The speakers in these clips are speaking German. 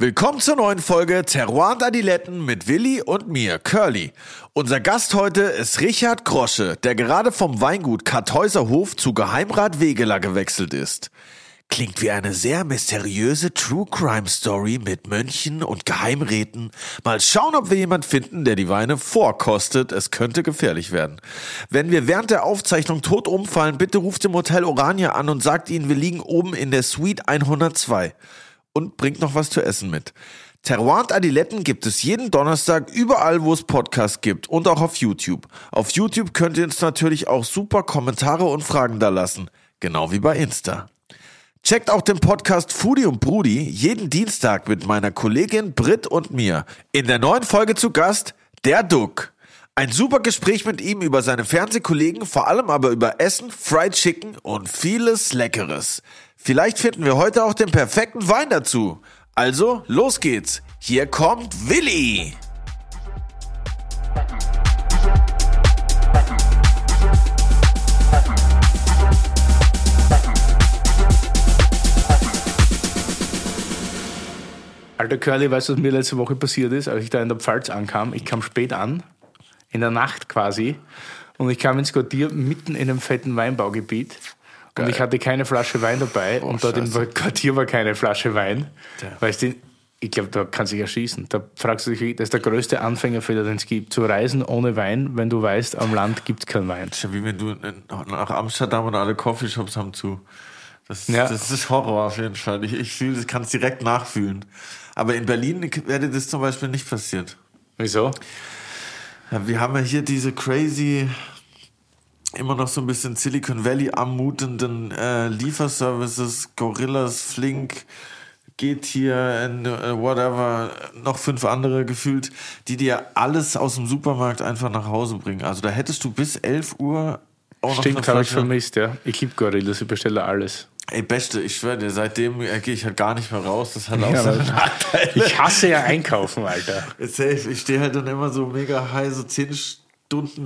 Willkommen zur neuen Folge Terroir und Adiletten mit Willi und mir, Curly. Unser Gast heute ist Richard Grosche, der gerade vom Weingut Kartäuserhof zu Geheimrat Wegeler gewechselt ist. Klingt wie eine sehr mysteriöse True Crime Story mit Mönchen und Geheimräten. Mal schauen, ob wir jemand finden, der die Weine vorkostet. Es könnte gefährlich werden. Wenn wir während der Aufzeichnung tot umfallen, bitte ruft im Hotel Orania an und sagt ihnen, wir liegen oben in der Suite 102 und bringt noch was zu essen mit. Terroir und Adiletten gibt es jeden Donnerstag überall, wo es Podcasts gibt und auch auf YouTube. Auf YouTube könnt ihr uns natürlich auch super Kommentare und Fragen da lassen. Genau wie bei Insta. Checkt auch den Podcast Foodie und Brudi jeden Dienstag mit meiner Kollegin Brit und mir. In der neuen Folge zu Gast der Duck. Ein super Gespräch mit ihm über seine Fernsehkollegen, vor allem aber über Essen, Fried Chicken und vieles Leckeres. Vielleicht finden wir heute auch den perfekten Wein dazu. Also, los geht's. Hier kommt Willi. Alter Curly, weißt du, was mir letzte Woche passiert ist, als ich da in der Pfalz ankam? Ich kam spät an, in der Nacht quasi, und ich kam ins Quartier mitten in einem fetten Weinbaugebiet. Geil. Und ich hatte keine Flasche Wein dabei oh, und dort Scheiße. im Quartier war keine Flasche Wein. Ja. Weißt du, ich glaube, da kann sich erschießen. Da fragst du dich, das ist der größte Anfängerfehler, den es gibt. Zu reisen ohne Wein, wenn du weißt, am Land gibt es keinen Wein. Das ist ja wie wenn du nach Amsterdam und alle Coffeeshops haben zu. Das, ja. das ist Horror auf jeden Fall. Ich, ich fühle, kann es direkt nachfühlen. Aber in Berlin wäre das zum Beispiel nicht passiert. Wieso? Ja, wir haben ja hier diese crazy, immer noch so ein bisschen Silicon Valley anmutenden äh, Lieferservices, Gorillas, Flink, geht hier, and, uh, whatever, noch fünf andere gefühlt, die dir alles aus dem Supermarkt einfach nach Hause bringen. Also da hättest du bis 11 Uhr auch noch Stimmt, habe ich vermisst, ja. Ich liebe Gorillas, ich bestelle alles. Ey, Beste, ich schwöre dir, seitdem gehe ich halt gar nicht mehr raus. Das hat auch ja, seine Nachteile. Ich hasse ja Einkaufen, Alter. Safe. Ich stehe halt dann immer so mega high, so zehn Stunden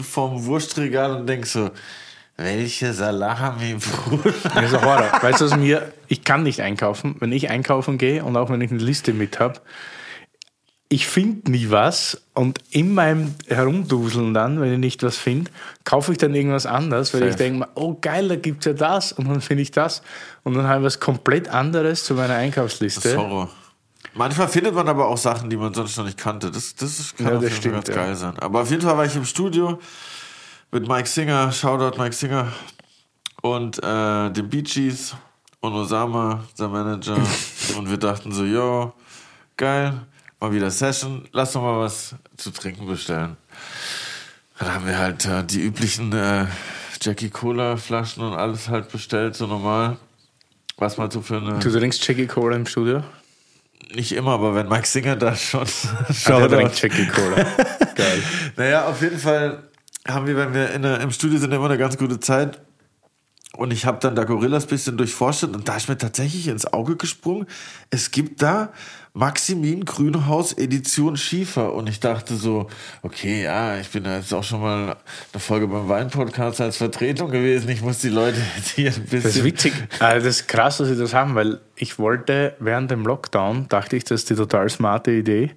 vorm Wurstregal und denk so, welche Salami, Bruder. Das ist Horror. Weißt du, was mir, ich kann nicht einkaufen. Wenn ich einkaufen gehe und auch wenn ich eine Liste mit habe, ich finde nie was und in meinem Herumduseln dann, wenn ich nicht was finde, kaufe ich dann irgendwas anderes, weil Safe. ich denke, oh geil, da gibt es ja das und dann finde ich das und dann habe ich was komplett anderes zu meiner Einkaufsliste. Das ist Horror. Manchmal findet man aber auch Sachen, die man sonst noch nicht kannte. Das, das kann ja, das stimmt, ganz ja. geil sein. Aber auf jeden Fall war ich im Studio mit Mike Singer, Shoutout Mike Singer und äh, den Bee Gees und Osama, der Manager. und wir dachten so, yo, geil mal wieder Session, lass doch mal was zu trinken bestellen. Dann haben wir halt äh, die üblichen äh, Jackie Cola Flaschen und alles halt bestellt, so normal. Was mal so für eine. Du trinkst Jackie Cola im Studio? Nicht immer, aber wenn Mike Singer da schon schaut. Der Jackie Cola. Geil. Naja, auf jeden Fall haben wir, wenn wir in der, im Studio sind, immer eine ganz gute Zeit. Und ich habe dann da Gorillas bisschen durchforstet und da ist mir tatsächlich ins Auge gesprungen. Es gibt da Maximin Grünhaus Edition Schiefer. Und ich dachte so, okay, ja, ich bin da jetzt auch schon mal eine Folge beim Wein-Podcast als Vertretung gewesen. Ich muss die Leute jetzt hier ein bisschen. Das ist witzig. Also das ist krass, dass sie das haben, weil ich wollte während dem Lockdown, dachte ich, das ist die total smarte Idee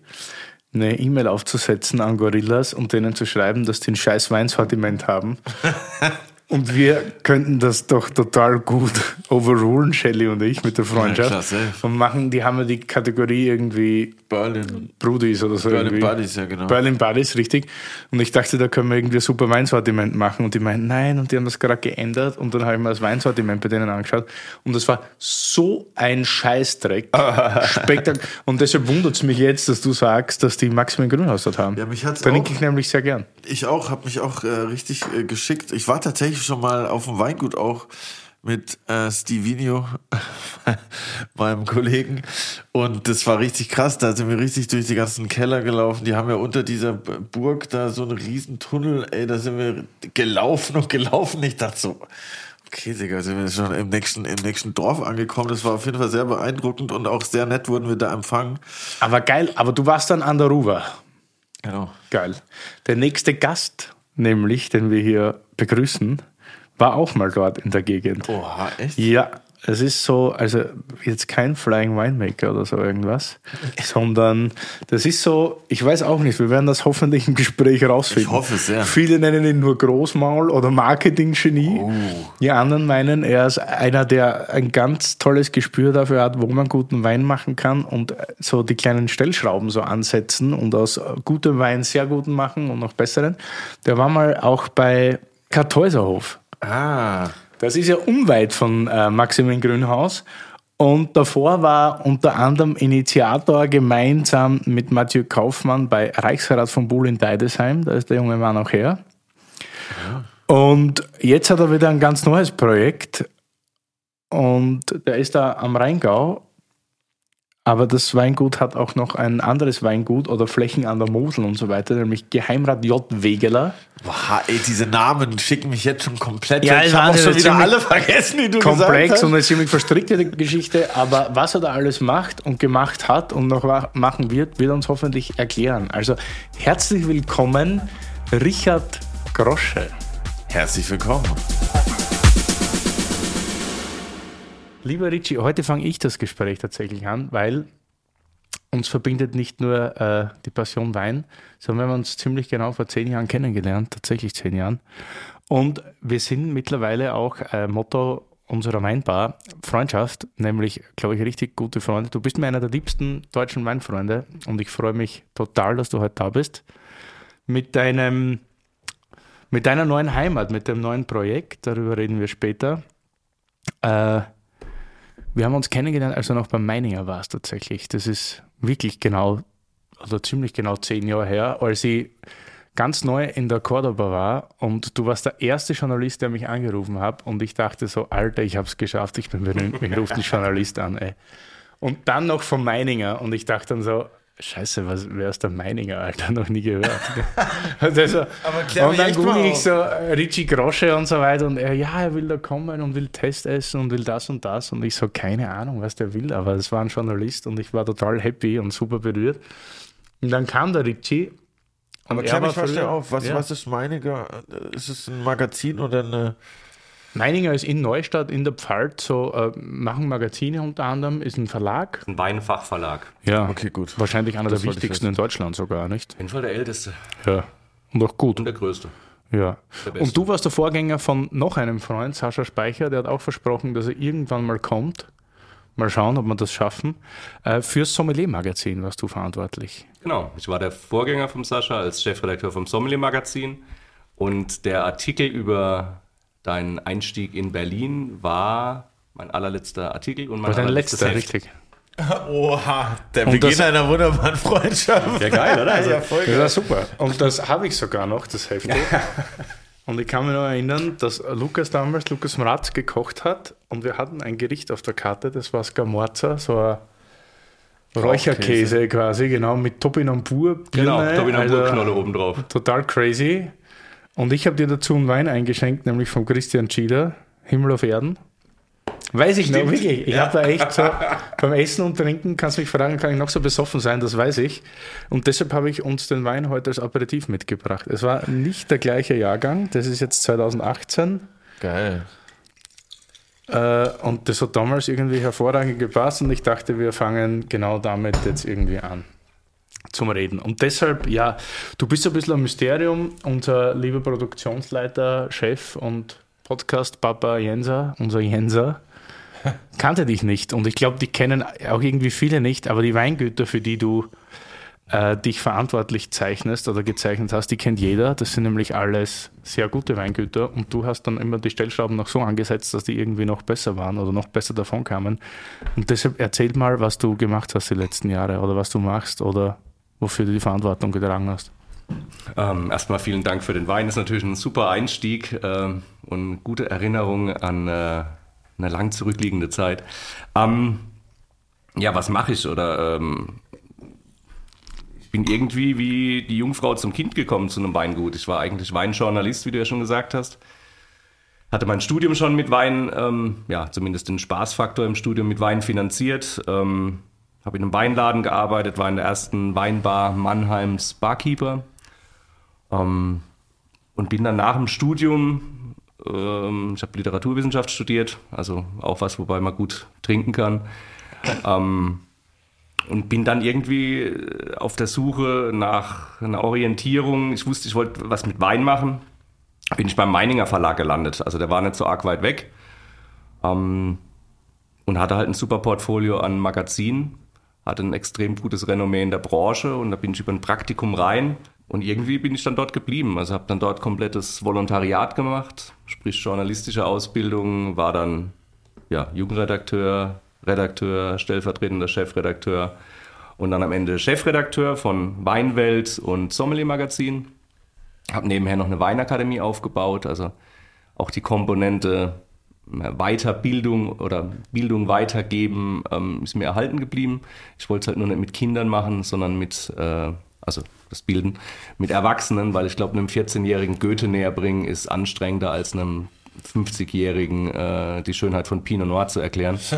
eine E-Mail aufzusetzen an Gorillas und denen zu schreiben, dass die ein scheiß Weinsortiment haben. Und wir könnten das doch total gut overrulen, Shelly und ich, mit der Freundschaft. Ja, klasse. Und machen, die haben ja die Kategorie irgendwie Berlin. Brudis oder so. Berlin irgendwie. Buddies, ja genau. Berlin Buddies, richtig. Und ich dachte, da können wir irgendwie ein super Weinsortiment machen. Und die meinten, nein, und die haben das gerade geändert. Und dann habe ich mir das Weinsortiment bei denen angeschaut. Und das war so ein Scheißdreck. Spektakel. Und deshalb wundert es mich jetzt, dass du sagst, dass die Maximum Grünhaus dort haben. Ja, mich hat's da trinke ich nämlich sehr gern. Ich auch, habe mich auch äh, richtig äh, geschickt. Ich war tatsächlich tatsächlich schon mal auf dem Weingut auch mit äh, Stevenio, meinem Kollegen. Und das war richtig krass. Da sind wir richtig durch die ganzen Keller gelaufen. Die haben ja unter dieser Burg da so einen riesen Tunnel. Ey, da sind wir gelaufen und gelaufen. Ich dachte so, okay, Digga, sind wir schon im nächsten, im nächsten Dorf angekommen. Das war auf jeden Fall sehr beeindruckend und auch sehr nett wurden wir da empfangen. Aber geil, aber du warst dann an der Ruwer. Genau. Geil. Der nächste Gast, nämlich, den wir hier begrüßen, war auch mal dort in der Gegend. Oha, echt? Ja, es ist so, also jetzt kein Flying Winemaker oder so irgendwas, sondern das ist so, ich weiß auch nicht, wir werden das hoffentlich im Gespräch rausfinden. Ich hoffe es, ja. Viele nennen ihn nur Großmaul oder Marketing-Genie. Oh. Die anderen meinen, er ist einer, der ein ganz tolles Gespür dafür hat, wo man guten Wein machen kann und so die kleinen Stellschrauben so ansetzen und aus gutem Wein sehr guten machen und noch besseren. Der war mal auch bei Kartäuserhof. Ah. Das ist ja unweit von äh, Maximin Grünhaus. Und davor war unter anderem Initiator gemeinsam mit Mathieu Kaufmann bei Reichsrat von Buhl in Deidesheim. Da ist der junge Mann auch her. Und jetzt hat er wieder ein ganz neues Projekt. Und der ist da am Rheingau. Aber das Weingut hat auch noch ein anderes Weingut oder Flächen an der Mosel und so weiter, nämlich Geheimrat J. Wegeler. Boah, ey, diese Namen schicken mich jetzt schon komplett. Ja, ich habe schon eine wieder ziemlich alle vergessen, die du komplex gesagt und hast. eine ziemlich verstrickte Geschichte, aber was er da alles macht und gemacht hat und noch machen wird, wird er uns hoffentlich erklären. Also herzlich willkommen, Richard Grosche. Herzlich willkommen. Lieber Richie, heute fange ich das Gespräch tatsächlich an, weil uns verbindet nicht nur äh, die Passion Wein, sondern wir haben uns ziemlich genau vor zehn Jahren kennengelernt, tatsächlich zehn Jahren. Und wir sind mittlerweile auch äh, Motto unserer Weinbar Freundschaft, nämlich, glaube ich, richtig gute Freunde. Du bist mir einer der liebsten deutschen Weinfreunde und ich freue mich total, dass du heute da bist. Mit deinem, mit deiner neuen Heimat, mit dem neuen Projekt, darüber reden wir später. Äh, wir haben uns kennengelernt, als du noch beim Meininger warst tatsächlich. Das ist wirklich genau, also ziemlich genau zehn Jahre her, als ich ganz neu in der Cordoba war und du warst der erste Journalist, der mich angerufen hat und ich dachte so, Alter, ich habe es geschafft, ich bin berühmt, mich ruft ein Journalist an. Ey. Und dann noch vom Meininger und ich dachte dann so, Scheiße, was, wer ist der Meininger, Alter? Noch nie gehört. Und, also, Aber und dann google ich so äh, Richie Grosche und so weiter und er, ja, er will da kommen und will Test essen und will das und das und ich so, keine Ahnung, was der will, aber es war ein Journalist und ich war total happy und super berührt. Und dann kam der Richie. Aber er mal schnell früher- auf, was, ja. was ist Meiniger? Ist es ein Magazin oder eine. Meininger ist in Neustadt in der Pfalz, so äh, machen Magazine unter anderem, ist ein Verlag. Ein Weinfachverlag. Ja, Okay, gut. Wahrscheinlich einer Das der wichtigsten in Deutschland sogar, nicht? Auf jeden Fall der älteste Ja. Und auch gut. und der größte. Ja. Der. Und du warst der Vorgänger von noch einem Freund, Sascha Speicher, der hat auch versprochen, dass er irgendwann mal kommt. Mal schauen, ob wir das schaffen. Äh, fürs Sommelier-Magazin warst du verantwortlich. Genau, ich war der Vorgänger vom Sascha als Chefredakteur vom Sommelier Magazin und der Artikel über deinen Einstieg in Berlin war mein allerletzter Artikel und mein War dein allerletztes letzter, Heft. richtig. Oha, der Und Beginn das- einer wunderbaren Freundschaft. Ja, geil, oder? Also, ja, voll Das geil. war super. Und das habe ich sogar noch, das Heft. Und ich kann mich noch erinnern, dass Lukas damals, Lukas Mratz, gekocht hat und wir hatten ein Gericht auf der Karte, das war Scamorza, so ein Räucherkäse quasi, genau, mit Topinambur. genau, Birne, Topinambur-Knolle obendrauf. Total crazy. Und ich habe dir dazu einen Wein eingeschenkt, nämlich von Christian Schieder, Himmel auf Erden. Weiß ich noch, Stimmt. wirklich. Ich Ja. habe da echt so, beim Essen und Trinken, kannst du mich fragen, kann ich noch so besoffen sein, das weiß ich. Und deshalb habe ich uns den Wein heute als Aperitif mitgebracht. Es war nicht der gleiche Jahrgang, das ist jetzt 2018. Geil. Äh, und das hat damals irgendwie hervorragend gepasst und ich dachte, wir fangen genau damit jetzt irgendwie an zum Reden. Und deshalb, ja, du bist ein bisschen ein Mysterium. Unser lieber Produktionsleiter, Chef und Podcast-Papa Jenser, unser Jenser, kannte dich nicht. Und ich glaube, die kennen auch irgendwie viele nicht, aber die Weingüter, für die du äh, dich verantwortlich zeichnest oder gezeichnet hast, die kennt jeder. Das sind nämlich alles sehr gute Weingüter und du hast dann immer die Stellschrauben noch so angesetzt, dass die irgendwie noch besser waren oder noch besser davon kamen. Und deshalb erzähl mal, was du gemacht hast die letzten Jahre oder was du machst oder wofür du die Verantwortung getragen hast. Ähm, erstmal vielen Dank für den Wein. Ist natürlich ein super Einstieg ähm, und gute Erinnerung an äh, eine lang zurückliegende Zeit. Ähm, ja, was mache ich? Oder ähm, ich bin irgendwie wie die Jungfrau zum Kind gekommen zu einem Weingut. Ich war eigentlich Weinjournalist, wie du ja schon gesagt hast. Hatte mein Studium schon mit Wein, ähm, ja, zumindest den Spaßfaktor im Studium mit Wein finanziert. Ähm, habe in einem Weinladen gearbeitet, war in der ersten Weinbar Mannheims Barkeeper. Ähm, und bin dann nach dem Studium Ähm, ich habe Literaturwissenschaft studiert, also auch was, wobei man gut trinken kann. ähm, und bin dann irgendwie auf der Suche nach einer Orientierung. Ich wusste, ich wollte was mit Wein machen. Bin ich beim Meininger Verlag gelandet. Also der war nicht so arg weit weg. Ähm, und hatte halt ein super Portfolio an Magazinen. Hatte ein extrem gutes Renommee in der Branche. Und da bin ich über ein Praktikum rein. Und irgendwie bin ich dann dort geblieben. Also habe dann dort komplettes Volontariat gemacht, sprich journalistische Ausbildung, war dann ja, Jugendredakteur, Redakteur, stellvertretender Chefredakteur und dann am Ende Chefredakteur von Weinwelt und Sommelier Magazin. Habe nebenher noch eine Weinakademie aufgebaut, also auch die Komponente Weiterbildung oder Bildung weitergeben ähm, ist mir erhalten geblieben. Ich wollte es halt nur nicht mit Kindern machen, sondern mit, äh, also das Bilden, mit Erwachsenen, weil ich glaube, einem 14-jährigen Goethe näher bringen ist anstrengender als einem 50-jährigen äh, die Schönheit von Pinot Noir zu erklären.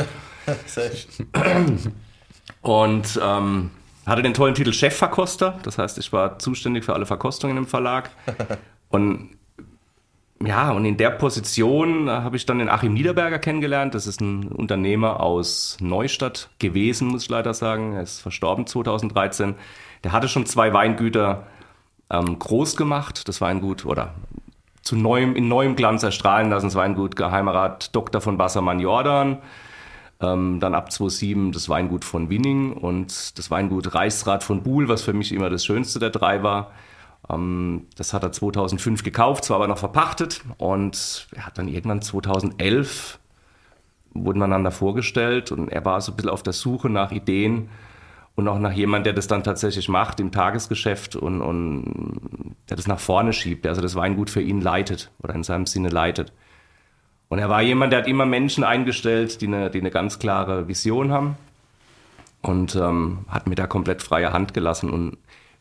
Und ähm, hatte den tollen Titel Chefverkoster. Das heißt, ich war zuständig für alle Verkostungen im Verlag. Und ja, und in der Position habe ich dann den Achim Niederberger kennengelernt. Das ist ein Unternehmer aus Neustadt gewesen, muss ich leider sagen. Er ist verstorben 2013. Der hatte schon zwei Weingüter ähm, groß gemacht. Das Weingut oder zu neuem, in neuem Glanz erstrahlen lassen. Das Weingut Geheimerat Dr. von Wassermann Jordan. Ähm, dann ab 2007 das Weingut von Winning und das Weingut Reichsrat von Buhl, was für mich immer das schönste der drei war. Ähm, das hat er 2005 gekauft, zwar aber noch verpachtet und er hat dann irgendwann 2011 wurden wir einander vorgestellt und er war so ein bisschen auf der Suche nach Ideen und auch nach jemand, der das dann tatsächlich macht im Tagesgeschäft und, und der das nach vorne schiebt, der also das Weingut für ihn leitet oder in seinem Sinne leitet. Und er war jemand, der hat immer Menschen eingestellt, die eine, die eine ganz klare Vision haben und ähm, hat mir da komplett freie Hand gelassen. Und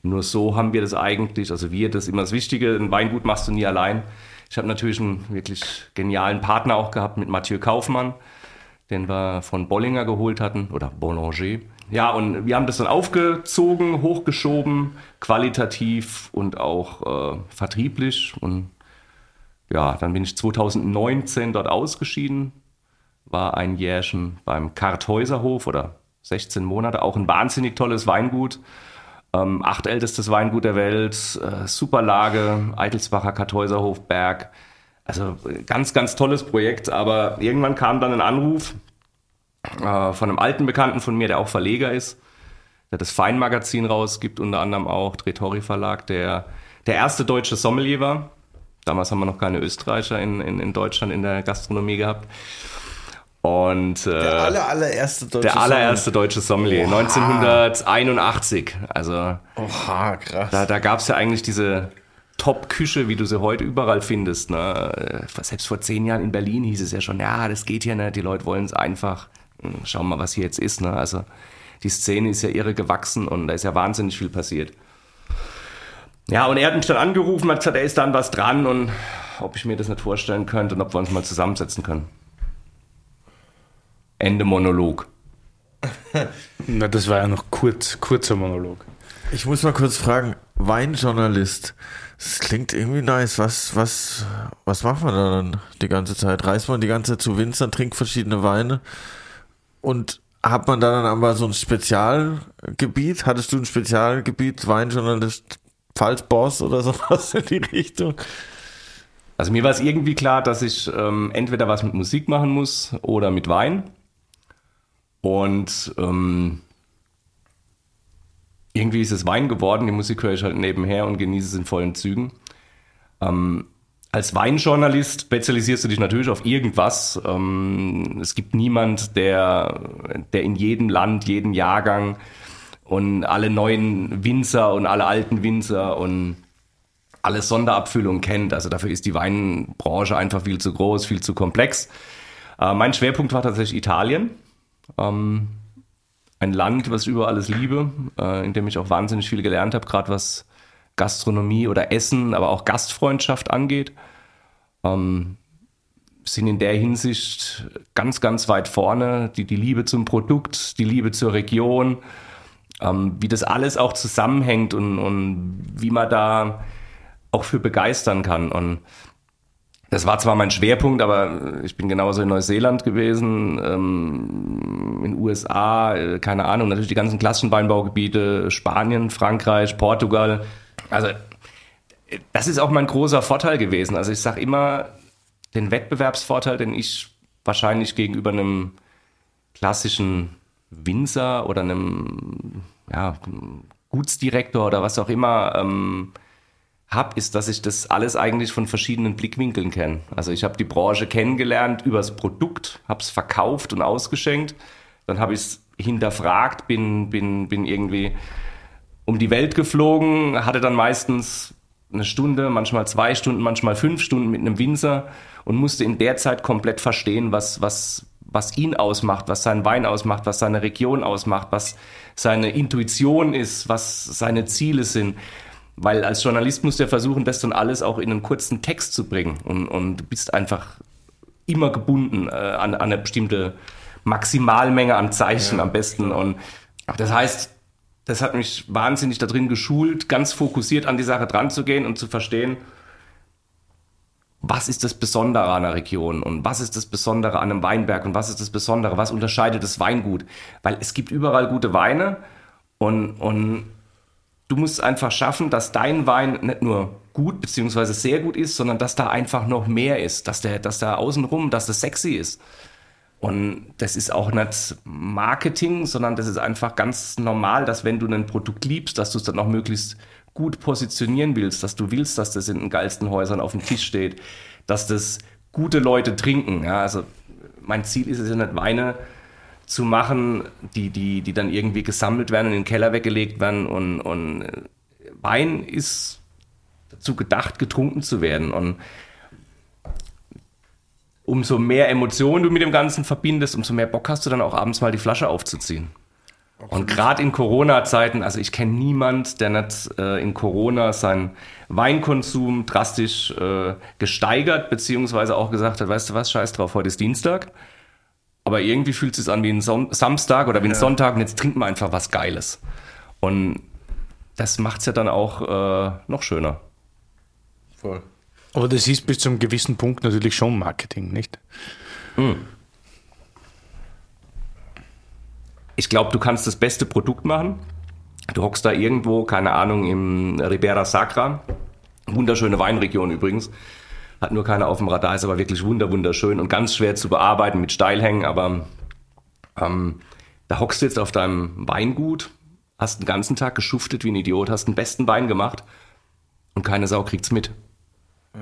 nur so haben wir das eigentlich, also wir, das ist immer das Wichtige, ein Weingut machst du nie allein. Ich habe natürlich einen wirklich genialen Partner auch gehabt mit Mathieu Kaufmann, den wir von Bollinger geholt hatten, oder Boulanger. Ja, und wir haben das dann aufgezogen, hochgeschoben, qualitativ und auch äh, vertrieblich. Und ja, dann bin ich 2019 dort ausgeschieden, war ein Jährchen beim Karthäuserhof oder 16 Monate, auch ein wahnsinnig tolles Weingut. Ähm, achtältestes Weingut der Welt, äh, super Eitelsbacher Karthäuserhof Berg. Also ganz, ganz tolles Projekt, aber irgendwann kam dann ein Anruf äh, von einem alten Bekannten von mir, der auch Verleger ist, der das Feinmagazin rausgibt, unter anderem auch, Dretori Verlag, der der erste deutsche Sommelier war Damals haben wir noch keine Österreicher in, in, in Deutschland in der Gastronomie gehabt. Und, äh, der aller, allererste deutsche Der allererste Sommelier. deutsche Sommelier, Oha. 1981. Also Oha, krass. Da, da gab es ja eigentlich diese Top-Küche, wie du sie heute überall findest. Ne? Selbst vor zehn Jahren in Berlin hieß es ja schon, ja, das geht hier nicht, die Leute wollen es einfach. Hm, schauen wir mal, was hier jetzt ist. Ne? Also die Szene ist ja irre gewachsen und da ist ja wahnsinnig viel passiert. Ja, und er hat mich dann angerufen, hat gesagt, er ist dann was dran und ob ich mir das nicht vorstellen könnte und ob wir uns mal zusammensetzen können. Ende Monolog. Na, das war ja noch kurz, kurzer Monolog. Ich muss mal kurz fragen, Weinjournalist. Das klingt irgendwie nice. Was, was, was macht man da dann die ganze Zeit? Reist man die ganze Zeit zu Winzern, trinkt verschiedene Weine und hat man da dann aber so ein Spezialgebiet? Hattest du ein Spezialgebiet, Weinjournalist Pfalzboss oder sowas in die Richtung? Also mir war es irgendwie klar, dass ich ähm, entweder was mit Musik machen muss oder mit Wein. Und ähm, irgendwie ist es Wein geworden. Die Musik höre ich halt nebenher und genieße es in vollen Zügen. Ähm, als Weinjournalist spezialisierst du dich natürlich auf irgendwas. Ähm, es gibt niemand, der, der in jedem Land, jeden Jahrgang und alle neuen Winzer und alle alten Winzer und alle Sonderabfüllungen kennt. Also dafür ist die Weinbranche einfach viel zu groß, viel zu komplex. Äh, mein Schwerpunkt war tatsächlich Italien. Ähm, ein Land, was ich über alles liebe, äh, in dem ich auch wahnsinnig viel gelernt habe, gerade was Gastronomie oder Essen, aber auch Gastfreundschaft angeht. Ähm, sind in der Hinsicht ganz, ganz weit vorne. Die, die Liebe zum Produkt, die Liebe zur Region, ähm, wie das alles auch zusammenhängt und, und wie man da auch für begeistern kann. Und das war zwar mein Schwerpunkt, aber ich bin genauso in Neuseeland gewesen, ähm, in USA, äh, keine Ahnung, natürlich die ganzen klassischen Weinbaugebiete, Spanien, Frankreich, Portugal. Also das ist auch mein großer Vorteil gewesen. Also ich sage immer, den Wettbewerbsvorteil, den ich wahrscheinlich gegenüber einem klassischen Winzer oder einem ja, Gutsdirektor oder was auch immer ähm, habe, ist, dass ich das alles eigentlich von verschiedenen Blickwinkeln kenne. Also ich habe die Branche kennengelernt übers Produkt, habe es verkauft und ausgeschenkt, dann habe ich es hinterfragt, bin, bin, bin irgendwie um die Welt geflogen, hatte dann meistens eine Stunde, manchmal zwei Stunden, manchmal fünf Stunden mit einem Winzer und musste in der Zeit komplett verstehen, was, was, was ihn ausmacht, was seinen Wein ausmacht, was seine Region ausmacht, was seine Intuition ist, was seine Ziele sind. Weil als Journalist musst du ja versuchen, das dann alles auch in einen kurzen Text zu bringen. Und, und du bist einfach immer gebunden äh, an, an, eine bestimmte Maximalmenge an Zeichen ja, am besten. Und das heißt, das hat mich wahnsinnig darin geschult, ganz fokussiert an die Sache dran zu gehen und zu verstehen, was ist das Besondere an einer Region und was ist das Besondere an einem Weinberg und was ist das Besondere, was unterscheidet das Weingut? Weil es gibt überall gute Weine und, und du musst einfach schaffen, dass dein Wein nicht nur gut beziehungsweise sehr gut ist, sondern dass da einfach noch mehr ist, dass der, dass da außenrum, dass das sexy ist. Und das ist auch nicht Marketing, sondern das ist einfach ganz normal, dass wenn du ein Produkt liebst, dass du es dann auch möglichst gut positionieren willst, dass du willst, dass das in den geilsten Häusern auf dem Tisch steht, dass das gute Leute trinken. Ja, also mein Ziel ist es ja nicht, Weine zu machen, die, die, die dann irgendwie gesammelt werden und in den Keller weggelegt werden. Und, und äh, Wein ist dazu gedacht, getrunken zu werden. Und umso mehr Emotionen du mit dem Ganzen verbindest, umso mehr Bock hast du dann auch abends mal die Flasche aufzuziehen. Und gerade in Corona-Zeiten, also ich kenne niemand, der nicht äh, in Corona seinen Weinkonsum drastisch äh, gesteigert, beziehungsweise auch gesagt hat, weißt du was, scheiß drauf, heute ist Dienstag. Aber irgendwie fühlt es sich an wie ein Son Samstag oder wie ein ja. Sonntag und jetzt trinken wir einfach was Geiles. Und das macht es ja dann auch äh, noch schöner. Voll. Aber das ist bis zu einem gewissen Punkt natürlich schon Marketing, nicht? Hm. Ich glaube, du kannst das beste Produkt machen. Du hockst da irgendwo, keine Ahnung, im Ribera Sacra. Wunderschöne Weinregion übrigens. Hat nur keiner auf dem Radar, ist aber wirklich wunder, wunderschön und ganz schwer zu bearbeiten mit Steilhängen. Aber ähm, da hockst du jetzt auf deinem Weingut, hast den ganzen Tag geschuftet wie ein Idiot, hast den besten Wein gemacht und keine Sau kriegt's mit.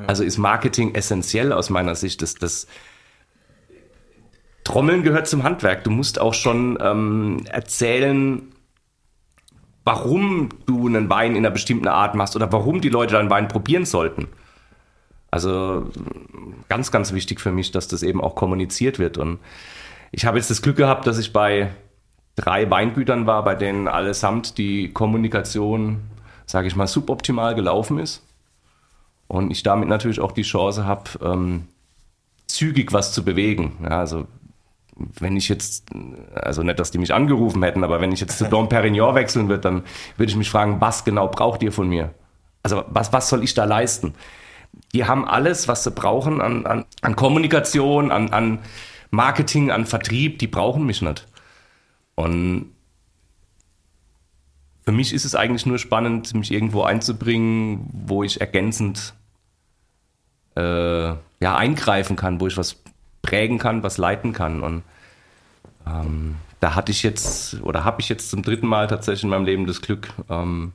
Also ist Marketing essentiell aus meiner Sicht. Das, das Trommeln gehört zum Handwerk. Du musst auch schon ähm, erzählen, warum du einen Wein in einer bestimmten Art machst oder warum die Leute deinen Wein probieren sollten. Also ganz, ganz wichtig für mich, dass das eben auch kommuniziert wird. Und ich habe jetzt das Glück gehabt, dass ich bei drei Weingütern war, bei denen allesamt die Kommunikation, sage ich mal, suboptimal gelaufen ist. Und ich damit natürlich auch die Chance habe, ähm, zügig was zu bewegen. Ja, also wenn ich jetzt, also nicht, dass die mich angerufen hätten, aber wenn ich jetzt zu Dom Perignon wechseln würde, dann würde ich mich fragen, was genau braucht ihr von mir? Also was, was soll ich da leisten? Die haben alles, was sie brauchen an, an, an Kommunikation, an, an Marketing, an Vertrieb, die brauchen mich nicht. Und für mich ist es eigentlich nur spannend, mich irgendwo einzubringen, wo ich ergänzend äh, ja, eingreifen kann, wo ich was prägen kann, was leiten kann. Und ähm, da hatte ich jetzt oder habe ich jetzt zum dritten Mal tatsächlich in meinem Leben das Glück, ähm,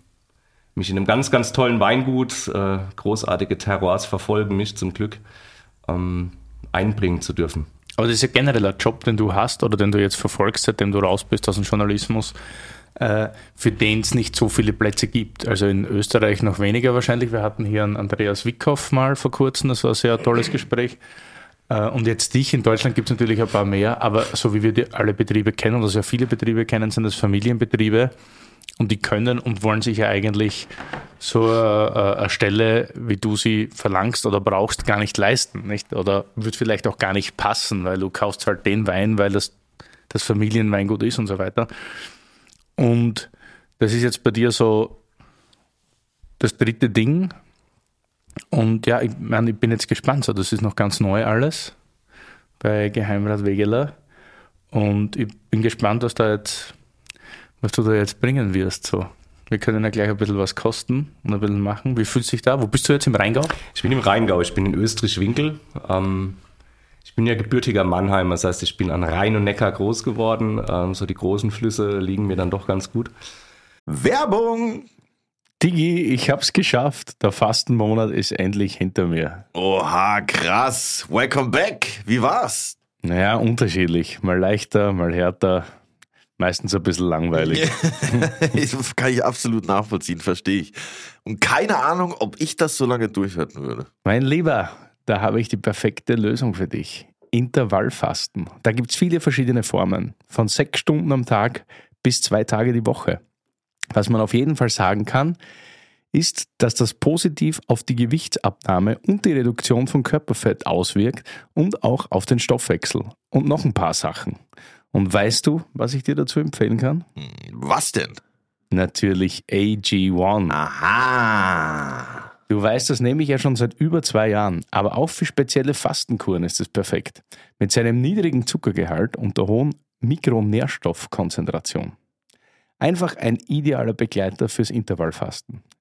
mich in einem ganz, ganz tollen Weingut, äh, großartige Terroirs verfolgen mich zum Glück, ähm, einbringen zu dürfen. Aber das ist ja generell ein Job, den du hast oder den du jetzt verfolgst, seitdem du raus bist aus dem Journalismus, äh, für den es nicht so viele Plätze gibt. Also in Österreich noch weniger wahrscheinlich. Wir hatten hier einen Andreas Wickhoff mal vor kurzem, das war ein sehr tolles Gespräch. Äh, und jetzt dich, in Deutschland gibt es natürlich ein paar mehr, aber so wie wir alle Betriebe kennen, oder sehr viele Betriebe kennen, sind das Familienbetriebe. Und die können und wollen sich ja eigentlich so eine, eine Stelle, wie du sie verlangst oder brauchst, gar nicht leisten. Nicht? Oder wird vielleicht auch gar nicht passen, weil du kaufst halt den Wein, weil das das Familienweingut ist und so weiter. Und das ist jetzt bei dir so das dritte Ding, Und ja, ich, mein, ich bin jetzt gespannt. So, das ist noch ganz neu alles bei Geheimrat Wegeler. Und ich bin gespannt, was da jetzt, was du da jetzt bringen wirst. So. Wir können ja gleich ein bisschen was kosten und ein bisschen machen. Wie fühlst du dich da? Wo bist du jetzt im Rheingau? Ich bin im Rheingau, ich bin in Österreich-Winkel. Ähm, ich bin ja gebürtiger Mannheimer, das heißt, ich bin an Rhein und Neckar groß geworden. Ähm, so die großen Flüsse liegen mir dann doch ganz gut. Werbung! Digi, ich hab's geschafft. Der Fastenmonat ist endlich hinter mir. Oha, krass. Welcome back. Wie war's? Naja, unterschiedlich. Mal leichter, mal härter. Meistens ein bisschen langweilig. das kann ich absolut nachvollziehen, verstehe ich. Und keine Ahnung, ob ich das so lange durchhalten würde. Mein Lieber, da habe ich die perfekte Lösung für dich. Intervallfasten. Da gibt es viele verschiedene Formen. Von sechs Stunden am Tag bis zwei Tage die Woche. Was man auf jeden Fall sagen kann, ist, dass das positiv auf die Gewichtsabnahme und die Reduktion von Körperfett auswirkt und auch auf den Stoffwechsel. Und noch ein paar Sachen. Und weißt du, was ich dir dazu empfehlen kann? Was denn? Natürlich AG1. Aha. Du weißt, das nehme ich ja schon seit über zwei Jahren, aber auch für spezielle Fastenkuren ist es perfekt. Mit seinem niedrigen Zuckergehalt und der hohen Mikronährstoffkonzentration. Einfach ein idealer Begleiter fürs Intervallfasten.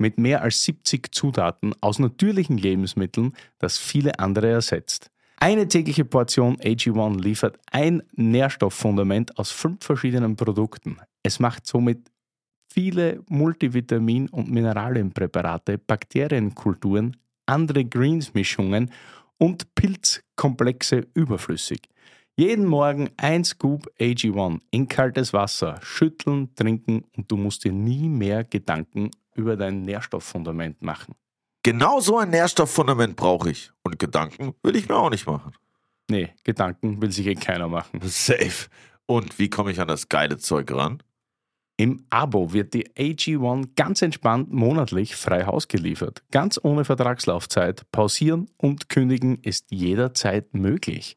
mit mehr als 70 Zutaten aus natürlichen Lebensmitteln, das viele andere ersetzt. Eine tägliche Portion AG1 liefert ein Nährstofffundament aus fünf verschiedenen Produkten. Es macht somit viele Multivitamin- und Mineralienpräparate, Bakterienkulturen, andere Greens-Mischungen und Pilzkomplexe überflüssig. Jeden Morgen ein Scoop AG1 in kaltes Wasser, schütteln, trinken und du musst dir nie mehr Gedanken über dein Nährstofffundament machen. Genau so ein Nährstofffundament brauche ich. Und Gedanken will ich mir auch nicht machen. Nee, Gedanken will sich eh keiner machen. Safe. Und wie komme ich an das geile Zeug ran? Im Abo wird die AG1 ganz entspannt monatlich frei Haus geliefert. Ganz ohne Vertragslaufzeit. Pausieren und kündigen ist jederzeit möglich.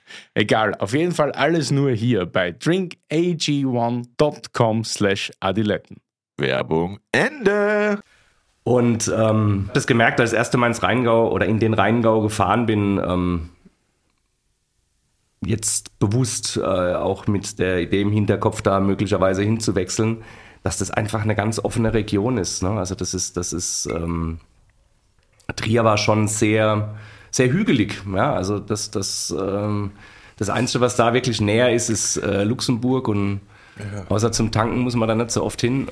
Egal, auf jeden Fall alles nur hier bei drinkag1.com slash adiletten. Werbung Ende. Und ähm, das gemerkt, als ich das erste Mal ins Rheingau oder in den Rheingau gefahren bin, ähm, jetzt bewusst äh, auch mit der Idee im Hinterkopf da möglicherweise hinzuwechseln, dass das einfach eine ganz offene Region ist. Ne? Also das ist, das ist, ähm, Trier war schon sehr, sehr hügelig. Ja? Also das, das, ähm, das Einzige, was da wirklich näher ist, ist äh, Luxemburg und ja. außer zum Tanken muss man da nicht so oft hin.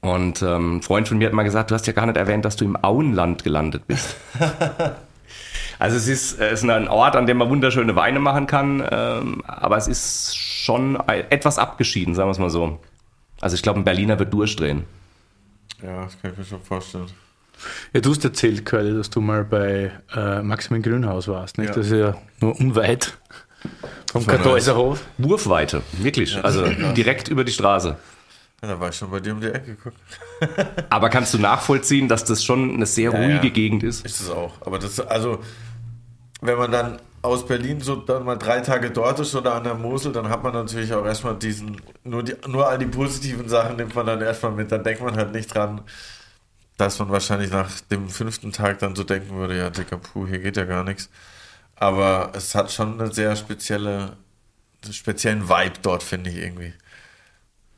Und ähm, ein Freund von mir hat mal gesagt, du hast ja gar nicht erwähnt, dass du im Auenland gelandet bist. also es ist, es ist ein Ort, an dem man wunderschöne Weine machen kann, ähm, aber es ist schon etwas abgeschieden, sagen wir es mal so. Also ich glaube, ein Berliner wird durchdrehen. Ja, das kann ich mir schon vorstellen. Ja, du hast erzählt, Curly, dass du mal bei äh, Maximilian Grünhaus warst, nicht? Ja. Das ist ja nur unweit vom Kartäuserhof. Wurfweite, wirklich. Ja, also direkt über die Straße. Ja, da war ich schon bei dir um die Ecke geguckt. Aber kannst du nachvollziehen, dass das schon eine sehr ja, ruhige ja. Gegend ist? Ist es auch. Aber das, also, wenn man dann aus Berlin so dann mal drei Tage dort ist oder an der Mosel, dann hat man natürlich auch erstmal diesen, nur, die, nur all die positiven Sachen nimmt man dann erstmal mit. Dann denkt man halt nicht dran, dass man wahrscheinlich nach dem fünften Tag dann so denken würde, ja, dicker Puh, hier geht ja gar nichts. Aber es hat schon eine sehr spezielle, einen speziellen Vibe dort, finde ich irgendwie.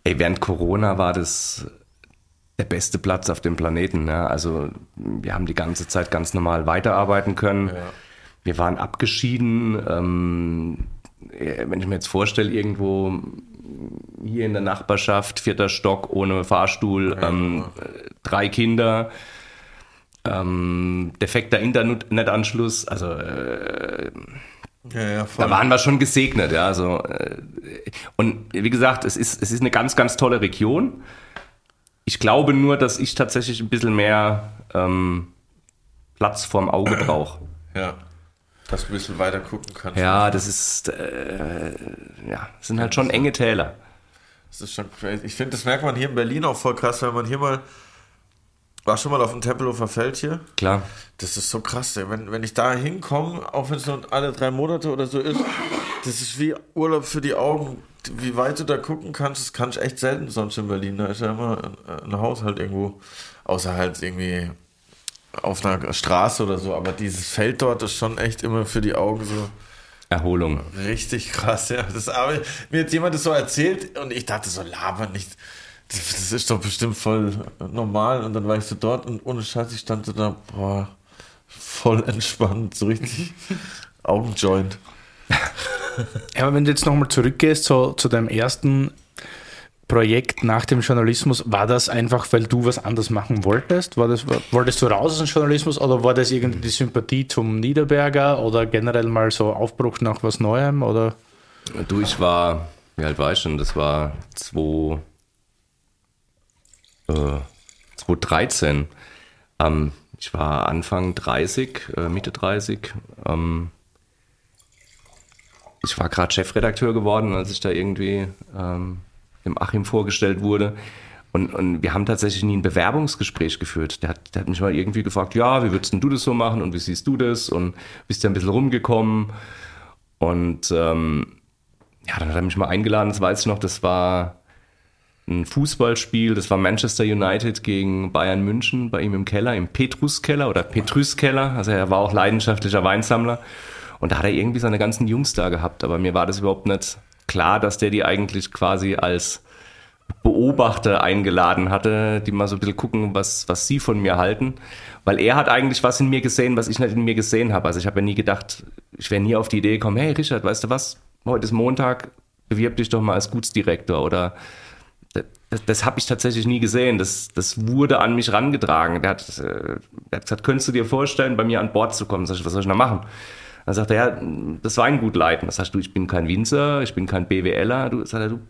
Ey, während Corona war das der beste Platz auf dem Planeten. Ja? Also wir haben die ganze Zeit ganz normal weiterarbeiten können. Ja. Wir waren abgeschieden. Ähm, äh, wenn ich mir jetzt vorstelle, irgendwo hier in der Nachbarschaft, vierter Stock, ohne Fahrstuhl, ja, ähm, drei Kinder, ähm, defekter Internetanschluss, also äh, ja, ja, da waren wir schon gesegnet, ja. Also, äh, und wie gesagt, es ist, es ist eine ganz, ganz tolle Region. Ich glaube nur, dass ich tatsächlich ein bisschen mehr ähm, Platz vorm Auge brauche. Ja. Dass du ein bisschen weiter gucken kannst. Ja, das ist, äh, ja, das sind halt schon enge Täler. Das ist schon crazy. Ich finde, das merkt man hier in Berlin auch voll krass, wenn man hier mal war schon mal auf dem Tempelhofer Feld hier? Klar. Das ist so krass, ey. Wenn, wenn ich da hinkomme, auch wenn es nur alle drei Monate oder so ist, das ist wie Urlaub für die Augen. Wie weit du da gucken kannst, das kann ich echt selten sonst in Berlin. Da ist ja immer ein, ein Haushalt irgendwo, außer halt irgendwie auf einer Straße oder so. Aber dieses Feld dort ist schon echt immer für die Augen so. Erholung. Richtig krass, ja. Das, aber mir hat jemand das so erzählt und ich dachte so, labern nicht das ist doch bestimmt voll normal. Und dann war ich so dort und ohne Scheiß, ich stand so da, boah, voll entspannt, so richtig Augenjoint. Ja, aber wenn du jetzt nochmal zurückgehst so, zu deinem ersten Projekt nach dem Journalismus, war das einfach, weil du was anderes machen wolltest? War das, wolltest du raus aus dem Journalismus oder war das irgendwie die Sympathie zum Niederberger oder generell mal so Aufbruch nach was Neuem? Oder? Du, ich war, wie alt war ich schon? Das war 2 äh, 2013. Ähm, ich war Anfang 30, äh, Mitte 30. Ähm, ich war gerade Chefredakteur geworden, als ich da irgendwie ähm, dem Achim vorgestellt wurde. Und, und wir haben tatsächlich nie ein Bewerbungsgespräch geführt. Der hat, der hat mich mal irgendwie gefragt, ja, wie würdest du das so machen und wie siehst du das? Und bist ja ein bisschen rumgekommen. Und ähm, ja, dann hat er mich mal eingeladen, das weiß ich noch, das war ein Fußballspiel, das war Manchester United gegen Bayern München bei ihm im Keller, im Petrus-Keller oder Petrus-Keller. Also er war auch leidenschaftlicher Weinsammler. Und da hat er irgendwie seine ganzen Jungs da gehabt. Aber mir war das überhaupt nicht klar, dass der die eigentlich quasi als Beobachter eingeladen hatte, die mal so ein bisschen gucken, was, was sie von mir halten. Weil er hat eigentlich was in mir gesehen, was ich nicht in mir gesehen habe. Also ich habe ja nie gedacht, ich wäre nie auf die Idee gekommen, hey Richard, weißt du was, heute ist Montag, bewirb dich doch mal als Gutsdirektor oder das, das habe ich tatsächlich nie gesehen. Das, das wurde an mich rangetragen. Der hat, äh, der hat gesagt, könntest du dir vorstellen, bei mir an Bord zu kommen? Sag ich, was soll ich da machen? Dann sagt er, ja, das Weingut leiten. Das heißt, du, ich bin kein Winzer, ich bin kein BWLer. Du, sagt er, du,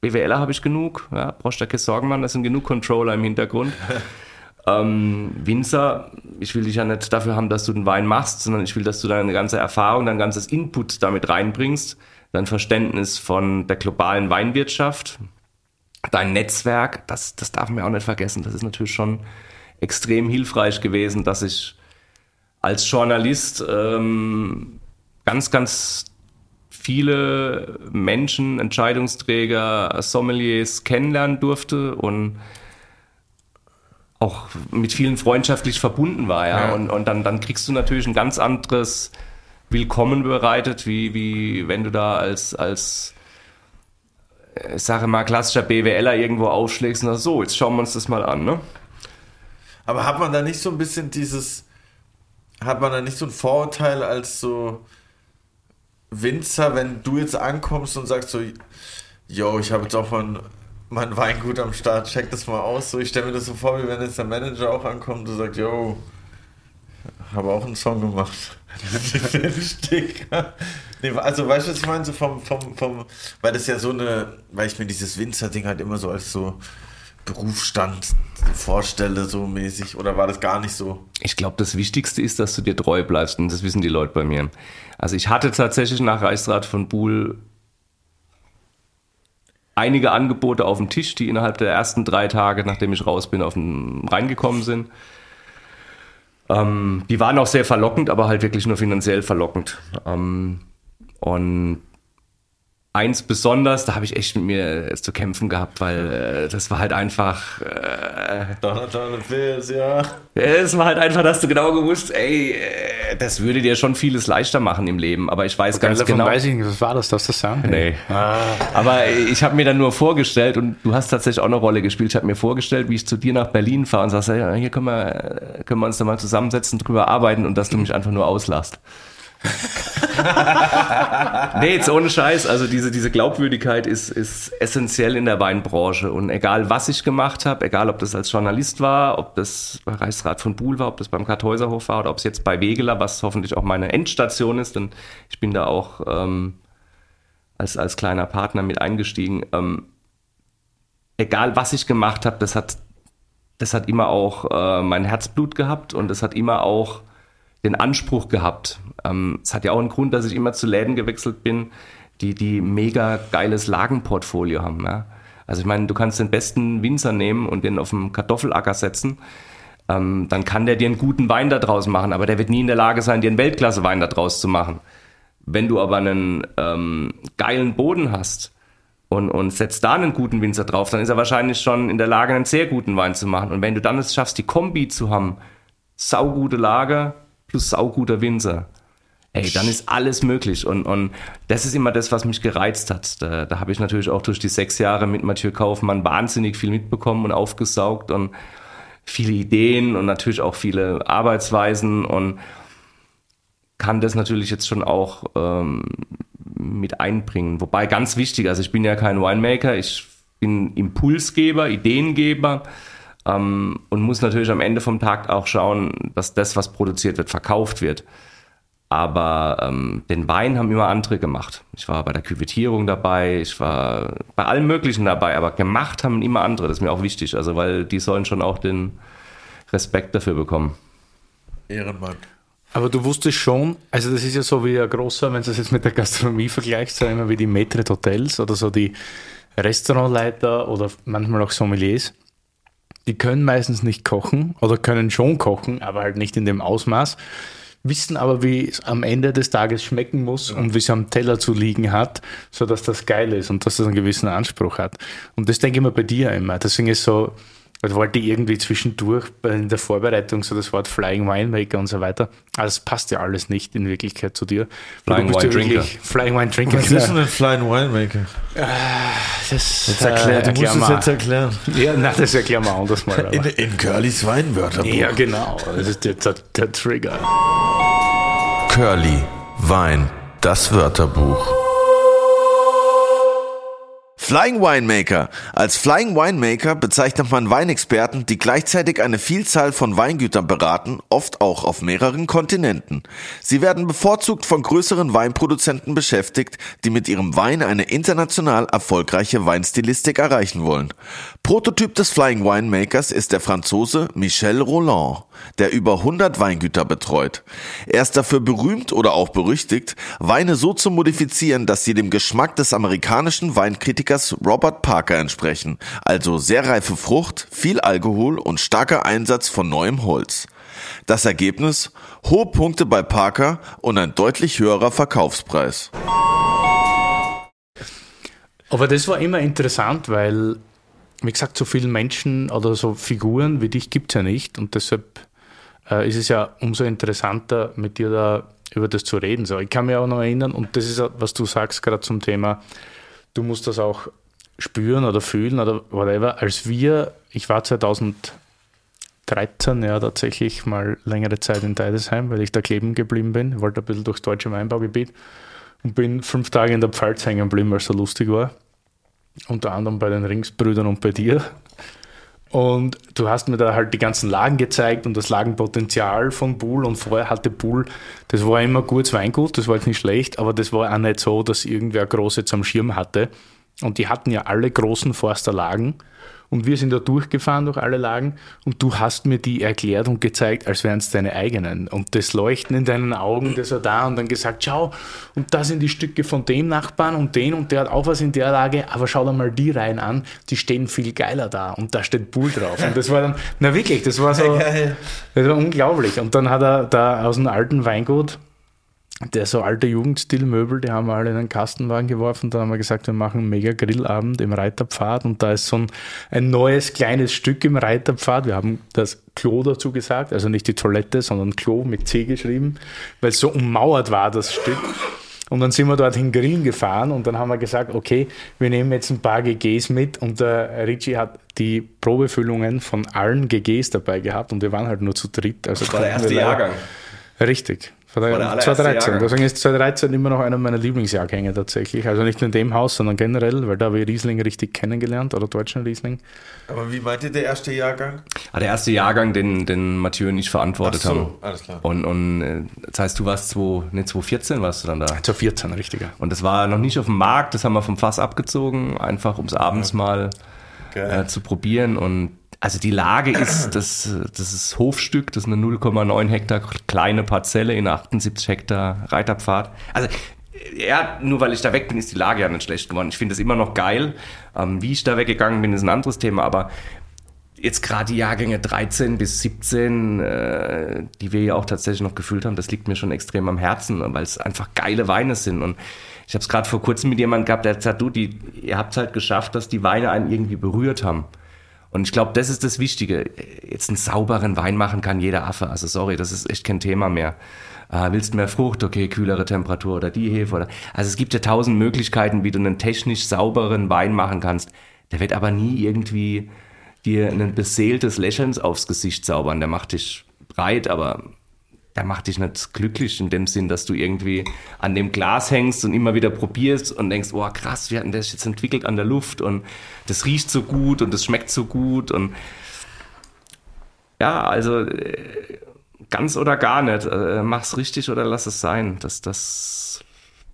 BWLer habe ich genug. Ja, brauchst du keine Sorgen machen, das sind genug Controller im Hintergrund. ähm, Winzer, ich will dich ja nicht dafür haben, dass du den Wein machst, sondern ich will, dass du deine ganze Erfahrung, dein ganzes Input damit reinbringst, dein Verständnis von der globalen Weinwirtschaft, dein Netzwerk, das, das darf man ja auch nicht vergessen. Das ist natürlich schon extrem hilfreich gewesen, dass ich als Journalist ähm, ganz, ganz viele Menschen, Entscheidungsträger, Sommeliers kennenlernen durfte und auch mit vielen freundschaftlich verbunden war, ja. ja. Und, und dann, dann kriegst du natürlich ein ganz anderes Willkommen bereitet, wie, wie wenn du da als, als ich sage mal, klassischer BWLer irgendwo aufschlägst und sagst, so, jetzt schauen wir uns das mal an, ne? Aber hat man da nicht so ein bisschen dieses, hat man da nicht so ein Vorurteil als so Winzer, wenn du jetzt ankommst und sagst so, yo, ich habe jetzt auch mal ein, Weingut am Start, check das mal aus. So, ich stelle mir das so vor, wie wenn jetzt der Manager auch ankommt und sagt, yo, habe auch einen Song gemacht. nee, also weißt du, was ich meine? So vom, vom, vom, weil das ja so eine, weil ich mir dieses Winzer-Ding halt immer so als so Berufsstand vorstelle, so mäßig, oder war das gar nicht so? Ich glaube, das Wichtigste ist, dass du dir treu bleibst und das wissen die Leute bei mir. Also ich hatte tatsächlich nach Reichsrat von Buhl einige Angebote auf dem Tisch, die innerhalb der ersten drei Tage, nachdem ich raus bin, auf den reingekommen sind. Ähm, die waren auch sehr verlockend, aber halt wirklich nur finanziell verlockend. Ähm, und eins besonders, da habe ich echt mit mir zu kämpfen gehabt, weil äh, das war halt einfach. Äh, Donald Pills, ja. Es war halt einfach, dass du genau gewusst, ey, äh, das würde dir schon vieles leichter machen im Leben, aber ich weiß okay, ganz genau. weiß ich nicht, was war das, darfst du das sagen? Nee. Ah. Aber ich habe mir dann nur vorgestellt und du hast tatsächlich auch eine Rolle gespielt. Ich habe mir vorgestellt, wie ich zu dir nach Berlin fahre und sagst, ja, hier können wir, können wir uns da mal zusammensetzen, drüber arbeiten und dass du mich einfach nur auslachst. nee, jetzt ohne Scheiß. Also diese, diese Glaubwürdigkeit ist, ist essentiell in der Weinbranche. Und egal, was ich gemacht habe, egal, ob das als Journalist war, ob das bei Reichsrat von Buhl war, ob das beim Kartäuserhof war oder ob es jetzt bei Wegeler, was hoffentlich auch meine Endstation ist, denn ich bin da auch ähm, als, als kleiner Partner mit eingestiegen. Ähm, egal, was ich gemacht habe, das hat, das hat immer auch äh, mein Herzblut gehabt und das hat immer auch den Anspruch gehabt. Ähm, es hat ja auch einen Grund, dass ich immer zu Läden gewechselt bin, die, die mega geiles Lagenportfolio haben. Ja? Also ich meine, du kannst den besten Winzer nehmen und den auf dem Kartoffelacker setzen. Ähm, dann kann der dir einen guten Wein daraus machen, aber der wird nie in der Lage sein, dir einen Weltklasse-Wein daraus zu machen. Wenn du aber einen ähm, geilen Boden hast und, und setzt da einen guten Winzer drauf, dann ist er wahrscheinlich schon in der Lage, einen sehr guten Wein zu machen. Und wenn du dann es schaffst, die Kombi zu haben, saugute Lage, plus sauguter Winzer. Ey, dann ist alles möglich. Und, und das ist immer das, was mich gereizt hat. Da, da habe ich natürlich auch durch die sechs Jahre mit Mathieu Kaufmann wahnsinnig viel mitbekommen und aufgesaugt und viele Ideen und natürlich auch viele Arbeitsweisen und kann das natürlich jetzt schon auch ähm, mit einbringen. Wobei ganz wichtig, also ich bin ja kein Winemaker, ich bin Impulsgeber, Ideengeber ähm, und muss natürlich am Ende vom Tag auch schauen, dass das, was produziert wird, verkauft wird. Aber ähm, den Wein haben immer andere gemacht. Ich war bei der Küvetierung dabei, ich war bei allem Möglichen dabei, aber gemacht haben immer andere. Das ist mir auch wichtig, also weil die sollen schon auch den Respekt dafür bekommen. Ehrenmann. Aber du wusstest schon, also das ist ja so wie ein großer, wenn du das jetzt mit der Gastronomie vergleichst, so immer wie die Maitre Hotels oder so die Restaurantleiter oder manchmal auch Sommeliers die können meistens nicht kochen oder können schon kochen, aber halt nicht in dem Ausmaß, wissen aber, wie es am Ende des Tages schmecken muss ja. und wie es am Teller zu liegen hat, sodass das geil ist und dass das einen gewissen Anspruch hat. Und das denke ich mir bei dir immer. Deswegen ist so, ich wollte irgendwie zwischendurch in der Vorbereitung so das Wort Flying Winemaker und so weiter. Aber das passt ja alles nicht in Wirklichkeit zu dir. Flying Wine Drinker. Flying Wine Drinker. Was ist denn ein Flying Winemaker? Ah, das jetzt erklär, du musst es jetzt erklären. Ja, nein, das erklären wir anders mal. In, in Curlys Weinwörterbuch. Ja, genau. Das ist der, der, der Trigger. Curly, Wein, das Wörterbuch. Flying Winemaker. Als Flying Winemaker bezeichnet man Weinexperten, die gleichzeitig eine Vielzahl von Weingütern beraten, oft auch auf mehreren Kontinenten. Sie werden bevorzugt von größeren Weinproduzenten beschäftigt, die mit ihrem Wein eine international erfolgreiche Weinstilistik erreichen wollen. Prototyp des Flying Winemakers ist der Franzose Michel Roland, der über 100 Weingüter betreut. Er ist dafür berühmt oder auch berüchtigt, Weine so zu modifizieren, dass sie dem Geschmack des amerikanischen Weinkritikers Alias Robert Parker entsprechen, also sehr reife Frucht, viel Alkohol und starker Einsatz von neuem Holz. Das Ergebnis? Hohe Punkte bei Parker und ein deutlich höherer Verkaufspreis. Aber das war immer interessant, weil, wie gesagt, so viele Menschen oder so Figuren wie dich gibt es ja nicht und deshalb äh, ist es ja umso interessanter, mit dir da über das zu reden. So, ich kann mich auch noch erinnern, und das ist, was du sagst gerade zum Thema du musst das auch spüren oder fühlen oder whatever. Als wir, ich war 2013 ja tatsächlich mal längere Zeit in Deidesheim, weil ich da kleben geblieben bin. Wollte ein bisschen durchs deutsche Weinbaugebiet und bin fünf Tage in der Pfalz hängen geblieben, weil es so lustig war. Unter anderem bei den Ringsbrüdern und bei dir. Und du hast mir da halt die ganzen Lagen gezeigt und das Lagenpotenzial von Bull. Und vorher hatte Bull, das war immer gutes Weingut, das war jetzt nicht schlecht, aber das war auch nicht so, dass irgendwer große zum Schirm hatte. Und die hatten ja alle großen Forsterlagen. Und wir sind da durchgefahren durch alle Lagen und du hast mir die erklärt und gezeigt, als wären es deine eigenen. Und das Leuchten in deinen Augen, das war da und dann gesagt, schau, und da sind die Stücke von dem Nachbarn und den und der hat auch was in der Lage, aber schau dir mal die Reihen an, die stehen viel geiler da und da steht Bull drauf. Und das war dann, na wirklich, das war so, das war unglaublich. Und dann hat er da aus dem alten Weingut, der so alte Jugendstilmöbel, die haben wir alle in einen Kastenwagen geworfen. Dann haben wir gesagt, wir machen einen mega Grillabend im Reiterpfad und da ist so ein, ein neues kleines Stück im Reiterpfad. Wir haben das Klo dazu gesagt, also nicht die Toilette, sondern Klo mit C geschrieben, weil es so ummauert war, das Stück. Und dann sind wir dorthin grillen gefahren und dann haben wir gesagt, okay, wir nehmen jetzt ein paar GGs mit und der Richie hat die Probefüllungen von allen GGs dabei gehabt und wir waren halt nur zu dritt. Also der erste Jahrgang. Richtig. War der, War der allererste 2013. Jahrgang. Deswegen ist 2013 immer noch einer meiner Lieblingsjahrgänge tatsächlich. Also nicht nur in dem Haus, sondern generell, weil da habe ich Riesling richtig kennengelernt oder deutschen Riesling. Aber wie meint ihr der erste Jahrgang? Ah, der erste Jahrgang, den, den Mathieu und ich verantwortet Ach so, haben. alles klar. Und, und äh, das heißt, du warst 2, nee, 2014 warst du dann da. 2014, richtiger. Und das war noch nicht auf dem Markt, das haben wir vom Fass abgezogen, einfach um es abends mal Geil. äh, zu probieren. Und also die Lage ist, das, das ist Hofstück, das ist eine 0,9 Hektar kleine Parzelle in 78 Hektar Reiterpfad. Also ja, nur weil ich da weg bin, ist die Lage ja nicht schlecht geworden. Ich finde es immer noch geil. Ähm, wie ich da weggegangen bin, ist ein anderes Thema, aber jetzt gerade die Jahrgänge 13 bis 17, äh, die wir ja auch tatsächlich noch gefüllt haben, das liegt mir schon extrem am Herzen, weil es einfach geile Weine sind. Und ich habe es gerade vor kurzem mit jemandem gehabt, der hat gesagt, du, die, ihr habt halt geschafft, dass die Weine einen irgendwie berührt haben. Und ich glaube, das ist das Wichtige. Jetzt einen sauberen Wein machen kann jeder Affe. Also sorry, das ist echt kein Thema mehr. Äh, willst mehr Frucht? Okay, kühlere Temperatur oder die Hefe oder. Also es gibt ja tausend Möglichkeiten, wie du einen technisch sauberen Wein machen kannst. Der wird aber nie irgendwie dir ein beseeltes Lächeln aufs Gesicht zaubern. Der macht dich breit, aber der macht dich nicht glücklich in dem Sinn, dass du irgendwie an dem Glas hängst und immer wieder probierst und denkst, oh krass, wie hat denn das jetzt entwickelt an der Luft und das riecht so gut und das schmeckt so gut und ja, also äh, ganz oder gar nicht. Äh, mach's richtig oder lass es sein. Das, das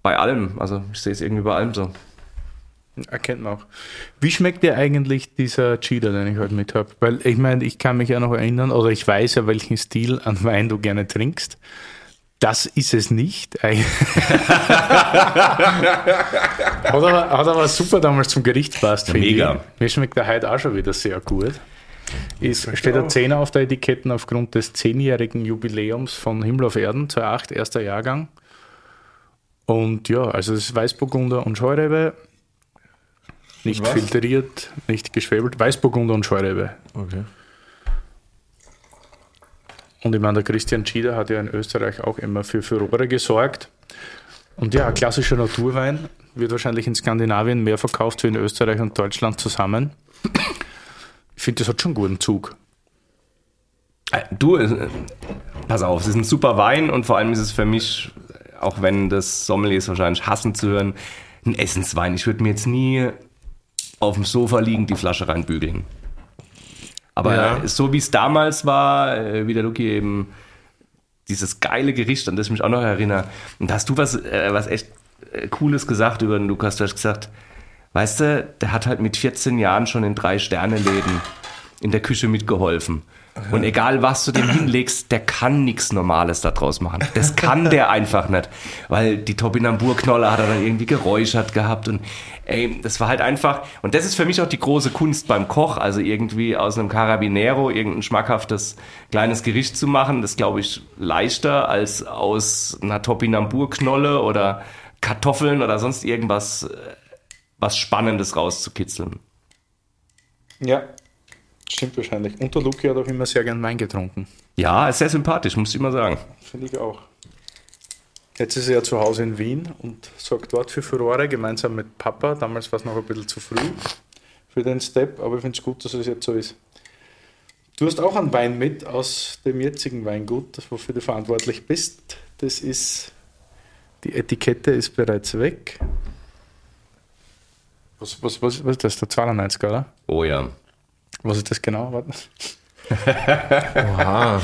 bei allem. Also ich sehe es irgendwie bei allem so. Erkennt man auch. Wie schmeckt dir eigentlich dieser Cheater, den ich heute mit habe? Weil ich meine, ich kann mich ja noch erinnern, oder ich weiß ja, welchen Stil an Wein du gerne trinkst. Das ist es nicht. hat, aber, hat aber super damals zum Gericht passt. finde mega. Ich. Mir schmeckt der heute auch schon wieder sehr gut. Ist, steht der 10 auf der Etiketten aufgrund des 10-jährigen Jubiläums von Himmel auf Erden, 2008, erster Jahrgang. Und ja, also es ist Weißburgunder und Scheurebe. Nicht Was? filtriert, nicht geschwebelt. Weißburgunder und Scheurebe. Okay. Und ich meine, der Christian Schieder hat ja in Österreich auch immer für Furore gesorgt. Und ja, klassischer Naturwein wird wahrscheinlich in Skandinavien mehr verkauft wie in Österreich und Deutschland zusammen. Ich finde, das hat schon einen guten Zug. Äh, Du, äh, pass auf, es ist ein super Wein und vor allem ist es für mich, auch wenn das Sommeliers wahrscheinlich hassen zu hören, ein Essenswein. Ich würde mir jetzt nie auf dem Sofa liegen die Flasche reinbügeln. Aber Ja. so wie es damals war, äh, wie der Luki eben dieses geile Gericht, an das ich mich auch noch erinnere. Und da hast du was, äh, was echt äh, Cooles gesagt über den Lukas. Du hast gesagt, weißt du, der hat halt mit 14 Jahren schon in drei Sterne-Läden in der Küche mitgeholfen. Und egal was du dem hinlegst, der kann nichts Normales daraus machen. Das kann der einfach nicht. Weil die Topinambur-Knolle hat er dann irgendwie geräuchert gehabt und ey, das war halt einfach, und das ist für mich auch die große Kunst beim Koch, also irgendwie aus einem Carabinero irgendein schmackhaftes kleines Gericht zu machen, das glaube ich leichter als aus einer Topinambur-Knolle oder Kartoffeln oder sonst irgendwas äh, was Spannendes rauszukitzeln. Ja, stimmt wahrscheinlich. Und der Luki hat auch immer sehr gern Wein getrunken. Ja, ist sehr sympathisch, muss ich immer sagen. Finde ich auch. Jetzt ist er ja zu Hause in Wien und sorgt dort für Furore, gemeinsam mit Papa. Damals war es noch ein bisschen zu früh für den Step, aber ich finde es gut, dass es jetzt so ist. Du hast auch einen Wein mit aus dem jetzigen Weingut, das wofür du verantwortlich bist. Das ist, die Etikette ist bereits weg. Was, was, was, was ist das? Der 92er, oder? Oh ja. Was ist das genau? Warte. Oha.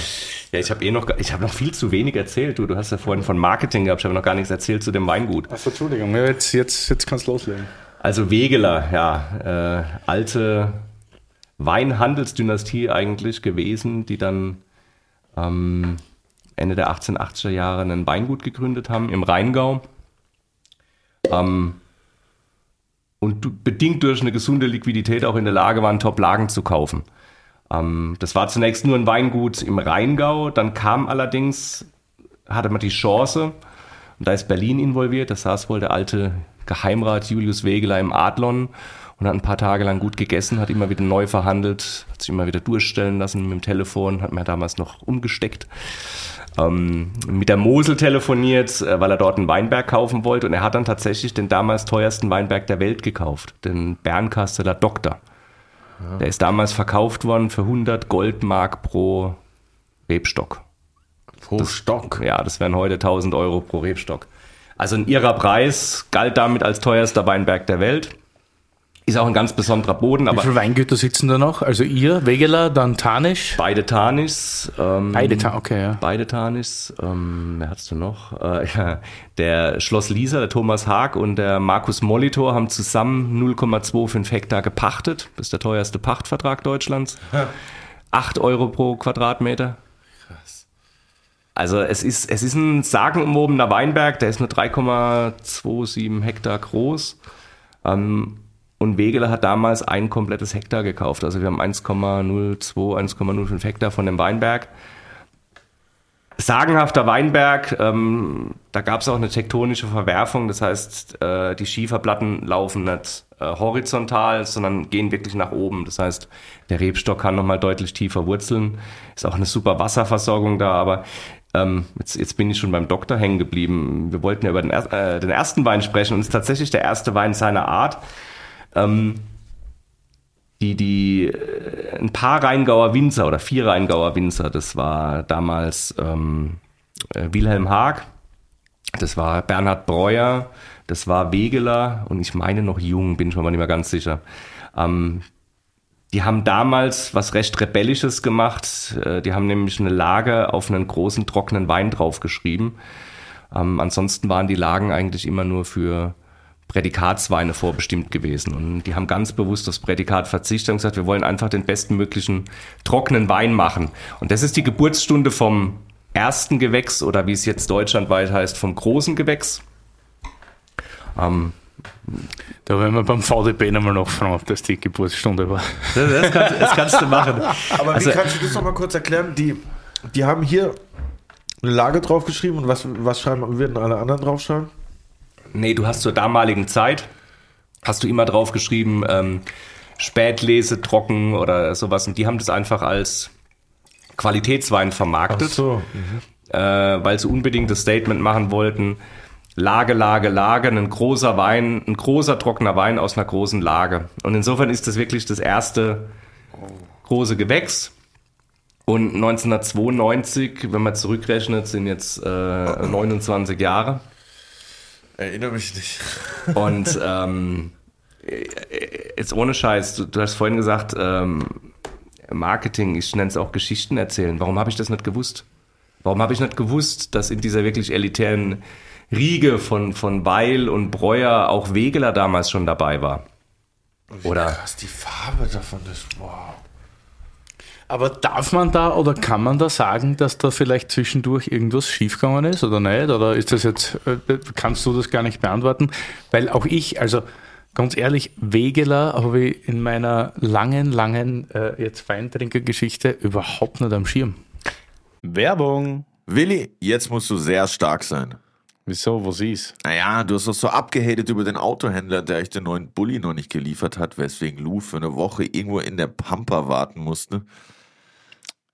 Ja, ich habe eh noch, ich habe noch viel zu wenig erzählt. Du, du hast ja vorhin von Marketing gehabt, ich habe noch gar nichts erzählt zu dem Weingut. Achso, Entschuldigung, ja, jetzt, jetzt, jetzt kannst du loslegen. Also Wegeler, ja, äh, alte Weinhandelsdynastie eigentlich gewesen, die dann ähm, Ende der 1880er Jahre ein Weingut gegründet haben im Rheingau. Ähm, und bedingt durch eine gesunde Liquidität auch in der Lage waren, Top-Lagen zu kaufen. Ähm, das war zunächst nur ein Weingut im Rheingau, dann kam allerdings, hatte man die Chance, und da ist Berlin involviert, da saß wohl der alte Geheimrat Julius Wegeler im Adlon und hat ein paar Tage lang gut gegessen, hat immer wieder neu verhandelt, hat sich immer wieder durchstellen lassen mit dem Telefon, hat mir damals noch umgesteckt ähm, mit der Mosel telefoniert, äh, weil er dort einen Weinberg kaufen wollte. Und er hat dann tatsächlich den damals teuersten Weinberg der Welt gekauft, den Bernkasteler Doktor. Der ist damals verkauft worden für 100 Goldmark pro Rebstock. Pro Stock. Ja, das wären heute 1000 Euro pro Rebstock. Also ein ihrer Preis galt damit als teuerster Weinberg der Welt. Ist auch ein ganz besonderer Boden, Wie aber viele Weingüter sitzen da noch? Also ihr, Wegeler, dann Tanisch? beide Tanis. Ähm, Beide Tanisch, okay, ja. Beide Tanis. Ähm, wer hat's denn noch? Äh, ja, der Schloss Lisa, der Thomas Haag und der Markus Molitor haben zusammen 0,25 Hektar gepachtet. Das ist der teuerste Pachtvertrag Deutschlands. 8 Euro pro Quadratmeter. Also es ist, es ist ein sagenumwobener Weinberg, der ist nur 3,27 Hektar groß. Ähm, und Wegeler hat damals ein komplettes Hektar gekauft. Also wir haben 1,02, 1,05 Hektar von dem Weinberg. Sagenhafter Weinberg, ähm, da gab es auch eine tektonische Verwerfung. Das heißt, äh, die Schieferplatten laufen nicht äh, horizontal, sondern gehen wirklich nach oben. Das heißt, der Rebstock kann nochmal deutlich tiefer wurzeln. Ist auch eine super Wasserversorgung da, aber ähm, jetzt, jetzt bin ich schon beim Doktor hängen geblieben. Wir wollten ja über den, äh, den ersten Wein sprechen und es ist tatsächlich der erste Wein seiner Art. Ähm, die, die, äh, ein paar Rheingauer Winzer oder vier Rheingauer Winzer, das war damals ähm, äh, Wilhelm Haag, das war Bernhard Breuer, das war Wegeler und ich meine noch Jung, bin ich mir aber nicht mehr ganz sicher. Ähm, die haben damals was recht Rebellisches gemacht. Äh, Die haben nämlich eine Lage auf einen großen trockenen Wein draufgeschrieben. Ähm, ansonsten waren die Lagen eigentlich immer nur für Prädikatsweine vorbestimmt gewesen. Und die haben ganz bewusst das Prädikat verzichtet und gesagt, wir wollen einfach den bestmöglichen trockenen Wein machen. Und das ist die Geburtsstunde vom ersten Gewächs oder wie es jetzt deutschlandweit heißt, vom großen Gewächs. Ähm, Da werden wir beim VDB nochmal nachfragen, ob das die Geburtsstunde war. das, das, kannst, das kannst du machen. Aber Also- wie kannst du das nochmal kurz erklären? Die, die haben hier eine Lage draufgeschrieben und was, was schreiben, würden alle anderen draufschreiben? Nee, du hast zur damaligen Zeit, hast du immer drauf geschrieben, ähm, Spätlese, trocken oder sowas. Und die haben das einfach als Qualitätswein vermarktet, äh, weil sie unbedingt das Statement machen wollten, Lage, Lage, Lage, ein großer Wein, ein großer trockener Wein aus einer großen Lage. Und insofern ist das wirklich das erste große Gewächs. Und 1992, wenn man zurückrechnet, sind jetzt äh, 29 Jahre. Erinnere mich nicht. Und ähm, jetzt ohne Scheiß, du, du hast vorhin gesagt, ähm, Marketing, ich nenne es auch Geschichten erzählen. Warum habe ich das nicht gewusst? Warum habe ich nicht gewusst, dass in dieser wirklich elitären Riege von, von Weil und Breuer auch Wegeler damals schon dabei war? Oder Was die Farbe davon ist, wow. Aber darf man da oder kann man da sagen, dass da vielleicht zwischendurch irgendwas schiefgegangen ist oder nicht? Oder ist das jetzt, äh, kannst du das gar nicht beantworten? Weil auch ich, also ganz ehrlich, Wegeler habe ich in meiner langen, langen äh, jetzt Weintrinkergeschichte überhaupt nicht am Schirm. Werbung. Willi, jetzt musst du sehr stark sein. Wieso, was ist? Naja, du hast doch so abgehatet über den Autohändler, der euch den neuen Bulli noch nicht geliefert hat, weswegen Lou für eine Woche irgendwo in der Pampa warten musste.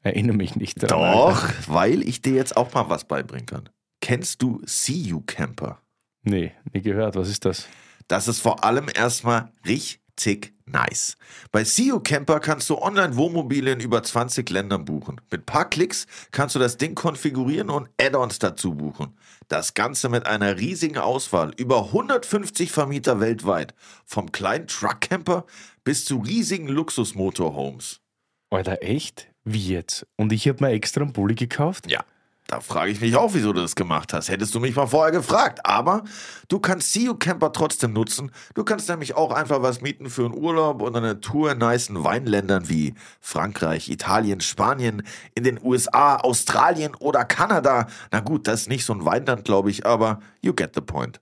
Erinnere mich nicht daran. Doch, Alter. weil ich dir jetzt auch mal was beibringen kann. Kennst du See You Camper? Nee, nie gehört. Was ist das? Das ist vor allem erstmal richtig nice. Bei See You Camper kannst du online Wohnmobile in über 20 Ländern buchen. Mit paar Klicks kannst du das Ding konfigurieren und Add-ons dazu buchen. Das Ganze mit einer riesigen Auswahl, über 150 Vermieter weltweit. Vom kleinen Truckcamper bis zu riesigen Luxus-Motorhomes. Alter, echt? Wie jetzt? Und ich habe mir extra einen Bulli gekauft? Ja, da frage ich mich auch, wieso du das gemacht hast. Hättest du mich mal vorher gefragt. Aber du kannst You Camper trotzdem nutzen. Du kannst nämlich auch einfach was mieten für einen Urlaub und eine Tour in nicen Weinländern wie Frankreich, Italien, Spanien, in den USA, Australien oder Kanada. Na gut, das ist nicht so ein Weinland, glaube ich, aber you get the point.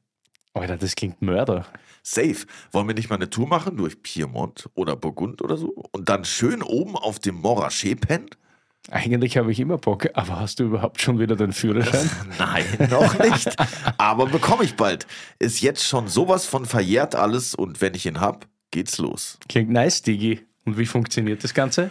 Alter, das klingt Mörder. Safe. Wollen wir nicht mal eine Tour machen durch Piemont oder Burgund oder so? Und dann schön oben auf dem Morachet pennen? Eigentlich habe ich immer Bock, aber hast du überhaupt schon wieder den Führerschein? Nein, noch nicht. Aber bekomme ich bald. Ist jetzt schon sowas von verjährt alles und wenn ich ihn hab, geht's los. Klingt nice, Digi. Und wie funktioniert das Ganze?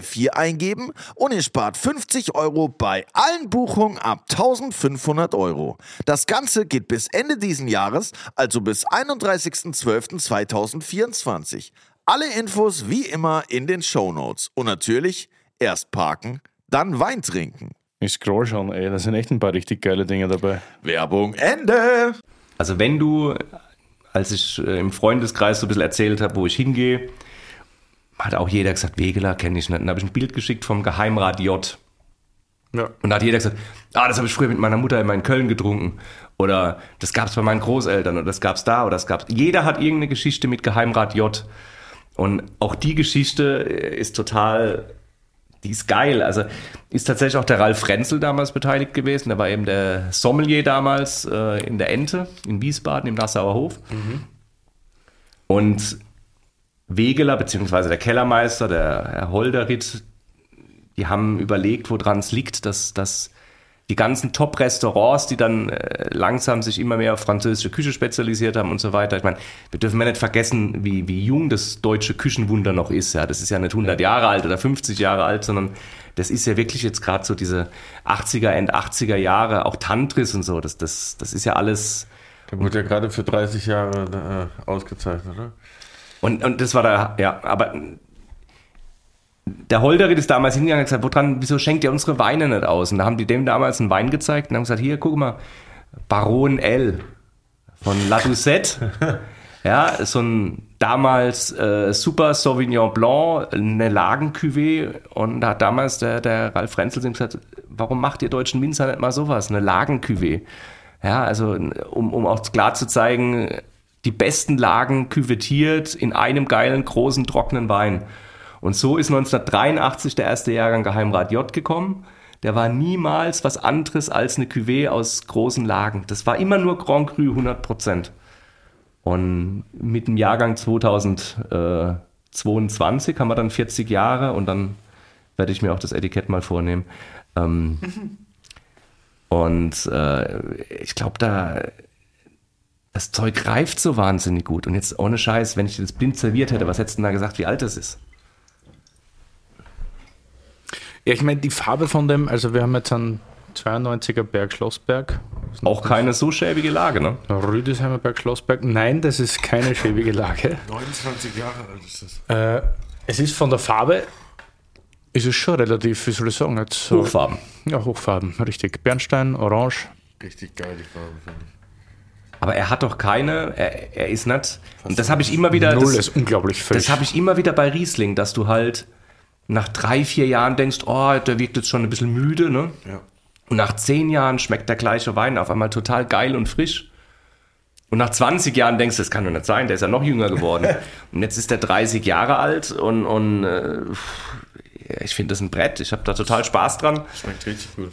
eingeben und ihr spart 50 Euro bei allen Buchungen ab 1500 Euro. Das Ganze geht bis Ende diesen Jahres, also bis 31.12.2024. Alle Infos wie immer in den Show Notes Und natürlich erst parken, dann Wein trinken. Ich scroll schon, ey, da sind echt ein paar richtig geile Dinge dabei. Werbung Ende! Also wenn du als ich äh, im Freundeskreis so ein bisschen erzählt habe, wo ich hingehe, hat auch jeder gesagt, Wegeler kenne ich nicht. Dann habe ich ein Bild geschickt vom Geheimrat J. Ja. Und da hat jeder gesagt, ah, das habe ich früher mit meiner Mutter immer in Köln getrunken. Oder das gab es bei meinen Großeltern oder das gab es da oder das gab es. Jeder hat irgendeine Geschichte mit Geheimrat J. Und auch die Geschichte äh, ist total die ist geil. Also ist tatsächlich auch der Ralf Frenzel damals beteiligt gewesen. Der war eben der Sommelier damals äh, in der Ente in Wiesbaden im Nassauer Hof. Mhm. Und Wegeler, beziehungsweise der Kellermeister, der Herr Holderit, die haben überlegt, woran es liegt, dass, dass die ganzen Top-Restaurants, die dann äh, langsam sich immer mehr auf französische Küche spezialisiert haben und so weiter. Ich meine, wir dürfen ja nicht vergessen, wie, wie jung das deutsche Küchenwunder noch ist. Ja, das ist ja nicht 100 Jahre alt oder 50 Jahre alt, sondern das ist ja wirklich jetzt gerade so diese 80er, End 80er Jahre, auch Tantris und so. Das, das, das ist ja alles. Der wurde ja gerade für 30 Jahre äh, ausgezeichnet, oder? Und, und das war da, ja, aber der Holderit ist damals hingegangen und gesagt, woran, wieso schenkt ihr unsere Weine nicht aus? Und da haben die dem damals einen Wein gezeigt und haben gesagt, hier, guck mal, Baron L von La Doucette. ja, so ein damals äh, super Sauvignon Blanc, eine Lagencuvée und da hat damals der, der Ralf Frenzel gesagt, warum macht ihr deutschen Winzer nicht mal sowas, eine Lagencuvée? Ja, also um, um auch klar zu zeigen, die besten Lagen küvettiert in einem geilen, großen, trockenen Wein. Und so ist 1983 der erste Jahrgang Geheimrat J gekommen. Der war niemals was anderes als eine Cuvée aus großen Lagen. Das war immer nur Grand Cru 100 Prozent. Und mit dem Jahrgang 2022 haben wir dann 40 Jahre und dann werde ich mir auch das Etikett mal vornehmen. Ähm, Und äh, ich glaube, da das Zeug reift so wahnsinnig gut. Und jetzt ohne Scheiß, wenn ich das blind serviert hätte, was hättest du denn da gesagt, wie alt das ist? Ja, ich meine, die Farbe von dem, also wir haben jetzt einen 92er Berg Schlossberg. Auch keine so schäbige Lage, ne? Rüdesheimer Berg Schlossberg. Nein, das ist keine schäbige Lage. 29 Jahre alt ist das. Äh, es ist von der Farbe, ist es schon relativ, wie soll ich sagen, jetzt so, Hochfarben. Ja, Hochfarben, richtig. Bernstein, Orange. Richtig geil, die Farbe, finde ich. Aber er hat doch keine, er, er ist nicht, und das habe ich immer wieder. Null das, ist unglaublich frisch. Das habe ich immer wieder bei Riesling, dass du halt nach drei, vier Jahren denkst, oh, der wirkt jetzt schon ein bisschen müde, ne? Ja. Und nach zehn Jahren schmeckt der gleiche Wein auf einmal total geil und frisch. Und nach 20 Jahren denkst du, das kann doch nicht sein, der ist ja noch jünger geworden. und jetzt ist der 30 Jahre alt und, und äh, ich finde das ein Brett. Ich habe da total Spaß dran. Schmeckt richtig gut.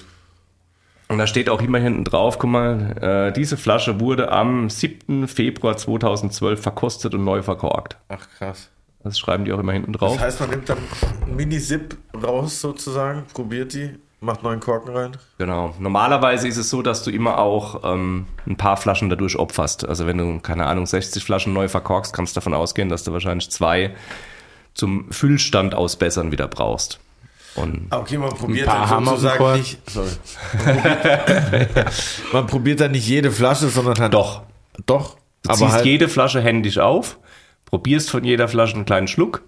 Und da steht auch immer hinten drauf, guck mal, äh, diese Flasche wurde am 7. Februar 2012 verkostet und neu verkorkt. Ach krass. Das schreiben die auch immer hinten drauf. Das heißt, man nimmt dann Mini-Sip raus sozusagen, probiert die, macht neuen Korken rein. Genau. Normalerweise ist es so, dass du immer auch ähm, ein paar Flaschen dadurch opferst. Also wenn du, keine Ahnung, 60 Flaschen neu verkorkst, kannst du davon ausgehen, dass du wahrscheinlich zwei zum Füllstand ausbessern wieder brauchst. Und Ah, Okay, man probiert dann sozusagen nicht. Sorry. man probiert dann nicht jede Flasche, sondern halt. doch, Doch. du aber ziehst halt, jede Flasche händisch auf, probierst von jeder Flasche einen kleinen Schluck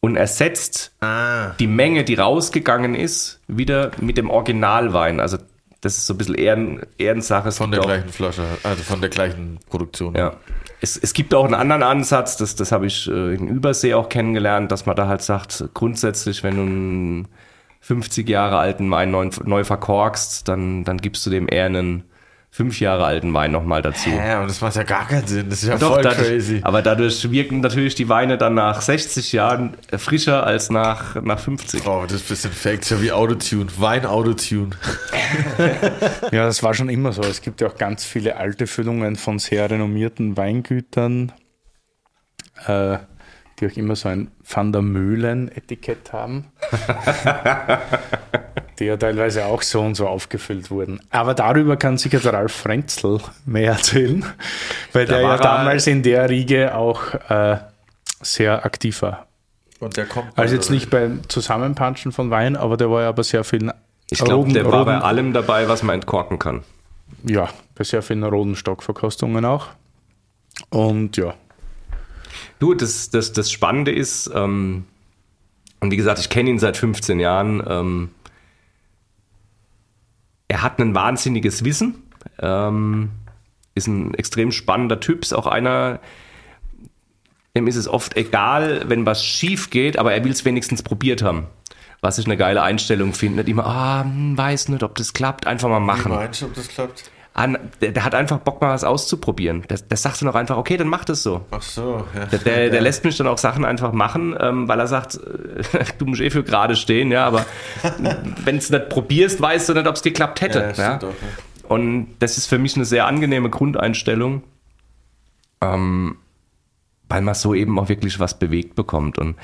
und ersetzt Ah. die Menge, die rausgegangen ist, wieder mit dem Originalwein. Also das ist so ein bisschen Ehren, Ehrensache. Von der gleichen Flasche, also von der gleichen Produktion. Ja. Es, es gibt auch einen anderen Ansatz, das, das habe ich äh, in Übersee auch kennengelernt, dass man da halt sagt, grundsätzlich, wenn du einen 50 Jahre alten Wein neu, neu verkorkst, dann, dann gibst du dem eher einen fünf Jahre alten Wein nochmal dazu. Ja, aber das macht ja gar keinen Sinn. Das ist ja Doch, voll dadurch, crazy. aber dadurch wirken natürlich die Weine dann nach 60 Jahren frischer als nach, nach 50. Oh, das ist ein bisschen fake. Das ist ja wie Autotune. Wein-Autotune. Ja, das war schon immer so. Es gibt ja auch ganz viele alte Füllungen von sehr renommierten Weingütern, äh, die auch immer so ein Van der Möhlen-Etikett haben. die ja teilweise auch so und so aufgefüllt wurden. Aber darüber kann sicher der Ralf Frenzel mehr erzählen, weil Da der ja damals in der Riege auch äh, sehr aktiv war. Und der kommt. Also jetzt nicht beim Zusammenpanschen von Wein, aber der war ja bei sehr vielen Ich glaube, der war bei allem dabei, was man entkorken kann. ja, bei sehr vielen roten Stockverkostungen auch. Und ja, Du, das, das, das Spannende ist, ähm, und wie gesagt, ich kenne ihn seit 15 Jahren, ähm, er hat ein wahnsinniges Wissen, ähm, ist ein extrem spannender Typ, ist auch einer, dem ist es oft egal, wenn was schief geht, aber er will es wenigstens probiert haben. Was ich eine geile Einstellung finde. Nicht immer, ah, hm, weiß nicht, ob das klappt, einfach mal machen. Meinst du, ob das klappt? An, der, der hat einfach Bock, mal was auszuprobieren. Der, der sagt dann auch einfach, okay, dann mach das so. Ach so, ja. Der, der, der lässt mich dann auch Sachen einfach machen, ähm, weil er sagt, äh, du musst eh für gerade stehen, ja, aber wenn es nicht probierst, weißt du nicht, ob es geklappt hätte. Ja, Ja, auch, ja. Und das ist für mich eine sehr angenehme Grundeinstellung, ähm, weil man so eben auch wirklich was bewegt bekommt. Und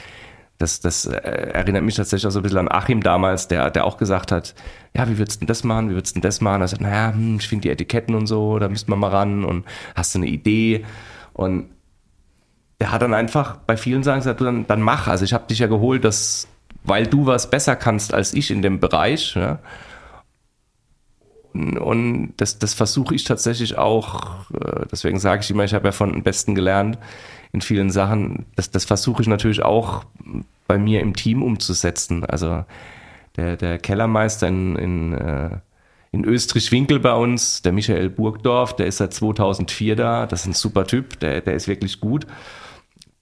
das, das äh, erinnert mich tatsächlich auch so ein bisschen an Achim damals, der, der auch gesagt hat, ja, wie würdest du denn das machen, wie würdest du denn das machen? Er sagt, naja, hm, ich finde die Etiketten und so, da müsste man mal ran und hast du eine Idee? Und der hat dann einfach bei vielen Sachen gesagt, dann, dann mach. Also ich habe dich ja geholt, dass, weil du was besser kannst als ich in dem Bereich. Ja? Und, und das, das versuche ich tatsächlich auch, äh, deswegen sage ich immer, ich habe ja von den Besten gelernt in vielen Sachen. Das, das versuche ich natürlich auch bei mir im Team umzusetzen. Also der, der Kellermeister in, in, äh, in Österreich-Winkel bei uns, der Michael Burgdorf, der ist seit 2004 da. Das ist ein super Typ, der, der ist wirklich gut.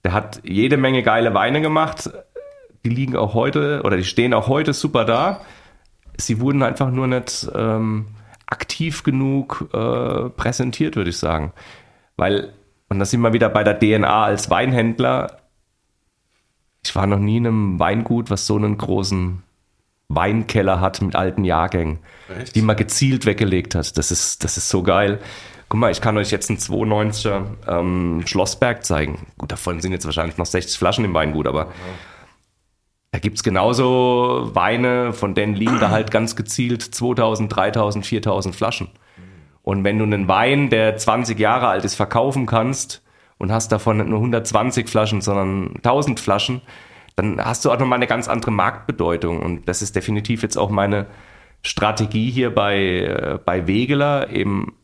Der hat jede Menge geile Weine gemacht. Die liegen auch heute oder die stehen auch heute super da. Sie wurden einfach nur nicht ähm, aktiv genug äh, präsentiert, würde ich sagen. Weil, und da sind wir wieder bei der DNA als Weinhändler. Ich war noch nie in einem Weingut, was so einen großen Weinkeller hat mit alten Jahrgängen, Echt? die man gezielt weggelegt hat. Das ist, das ist so geil. Guck mal, ich kann euch jetzt einen 92er ähm, Schlossberg zeigen. Gut, davon sind jetzt wahrscheinlich noch 60 Flaschen im Weingut, aber da gibt's genauso Weine, von denen liegen da halt ganz gezielt 2000, 3000, 4000 Flaschen. Und wenn du einen Wein, der 20 Jahre alt ist, verkaufen kannst und hast davon nicht nur 120 Flaschen, sondern 1000 Flaschen, dann hast du auch nochmal eine ganz andere Marktbedeutung. Und das ist definitiv jetzt auch meine Strategie hier bei, äh, bei Wegeler, eben